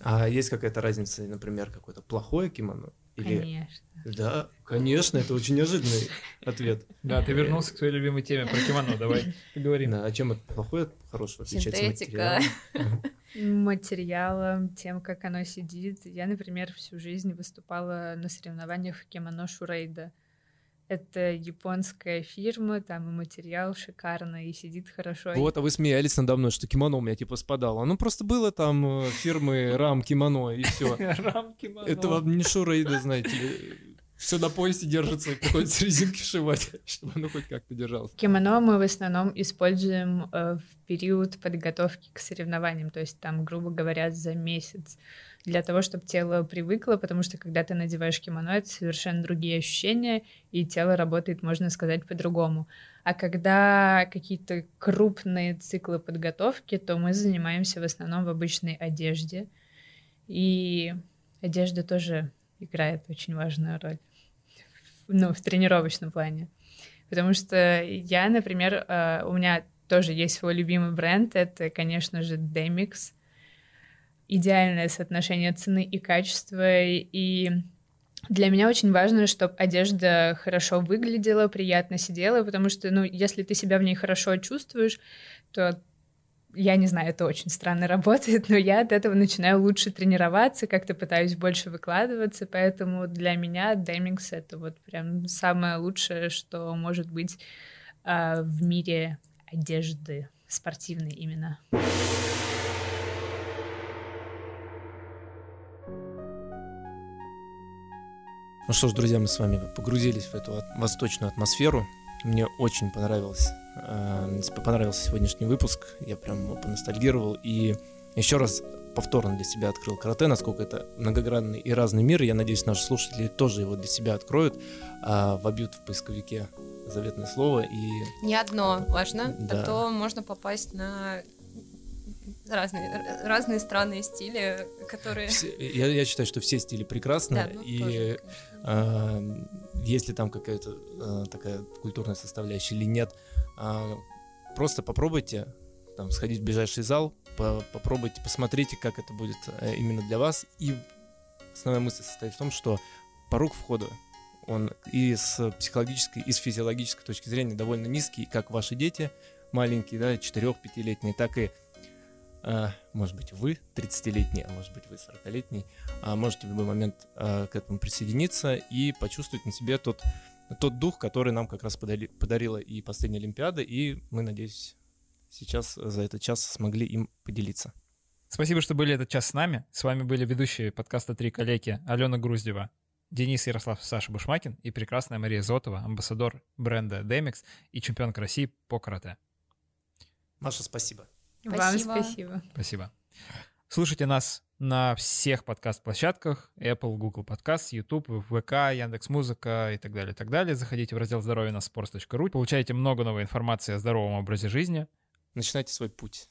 Speaker 1: А есть какая-то разница, например, какое-то плохое кимоно? Или...
Speaker 4: Конечно.
Speaker 1: Да, конечно, это очень неожиданный ответ.
Speaker 3: Да, ты вернулся к своей любимой теме про кимоно. Давай поговорим.
Speaker 1: Да, а чем это плохое от хорошего отличается
Speaker 2: Синтетика.
Speaker 1: материал?
Speaker 4: Материалом, тем, как оно сидит. Я, например, всю жизнь выступала на соревнованиях в кимоно Шурейда. Это японская фирма, там и материал шикарно, и сидит хорошо.
Speaker 1: Вот, а вы смеялись надо мной, что кимоно у меня типа спадало. Ну просто было там э, фирмы Рам Кимоно, и все. [LAUGHS]
Speaker 3: Рам кимоно.
Speaker 1: Это вам не шурейда, знаете. Все на поясе держится, приходится резинки вшивать, [LAUGHS] чтобы оно хоть как-то держалось.
Speaker 4: Кимоно мы в основном используем э, в период подготовки к соревнованиям, то есть там, грубо говоря, за месяц для того, чтобы тело привыкло, потому что когда ты надеваешь кимоно, это совершенно другие ощущения, и тело работает, можно сказать, по-другому. А когда какие-то крупные циклы подготовки, то мы занимаемся в основном в обычной одежде. И одежда тоже играет очень важную роль ну, в тренировочном плане. Потому что я, например, э, у меня тоже есть свой любимый бренд, это, конечно же, Demix — идеальное соотношение цены и качества, и для меня очень важно, чтобы одежда хорошо выглядела, приятно сидела, потому что, ну, если ты себя в ней хорошо чувствуешь, то я не знаю, это очень странно [LAUGHS] работает, но я от этого начинаю лучше тренироваться, как-то пытаюсь больше выкладываться, поэтому для меня Demings — это вот прям самое лучшее, что может быть э, в мире одежды спортивной именно.
Speaker 1: Ну что ж, друзья, мы с вами погрузились в эту восточную атмосферу. Мне очень понравилось, э, понравился сегодняшний выпуск. Я прям поностальгировал и еще раз повторно для себя открыл карате, насколько это многогранный и разный мир. Я надеюсь, наши слушатели тоже его для себя откроют, а, вобьют в поисковике заветное слово и...
Speaker 2: Не одно важно, да. а то можно попасть на разные, разные странные стили, которые...
Speaker 1: Все, я, я считаю, что все стили прекрасны, да, ну, и тоже, э, если там какая-то э, такая культурная составляющая или нет, э, просто попробуйте там, сходить в ближайший зал, по попробуйте, посмотрите, как это будет э, именно для вас, и основная мысль состоит в том, что порог входа он и с психологической, и с физиологической точки зрения довольно низкий, как ваши дети маленькие, да, 4-5-летние, так и а, может быть, вы 30-летний, а может быть, вы 40-летний, а можете в любой момент а, к этому присоединиться и почувствовать на себе тот, тот дух, который нам как раз подари, подарила и последняя Олимпиада, и мы, надеюсь, сейчас за этот час смогли им поделиться.
Speaker 3: Спасибо, что были этот час с нами. С вами были ведущие подкаста «Три коллеги» Алена Груздева, Денис Ярослав Саша Бушмакин и прекрасная Мария Зотова, амбассадор бренда Demix и чемпионка России по карате.
Speaker 1: Маша, спасибо.
Speaker 4: Вам спасибо.
Speaker 3: Спасибо. Слушайте нас на всех подкаст-площадках Apple, Google Podcast, YouTube, ВК, Яндекс Музыка и так далее, и так далее. Заходите в раздел здоровья на sports.ru, получаете много новой информации о здоровом образе жизни.
Speaker 1: Начинайте свой путь.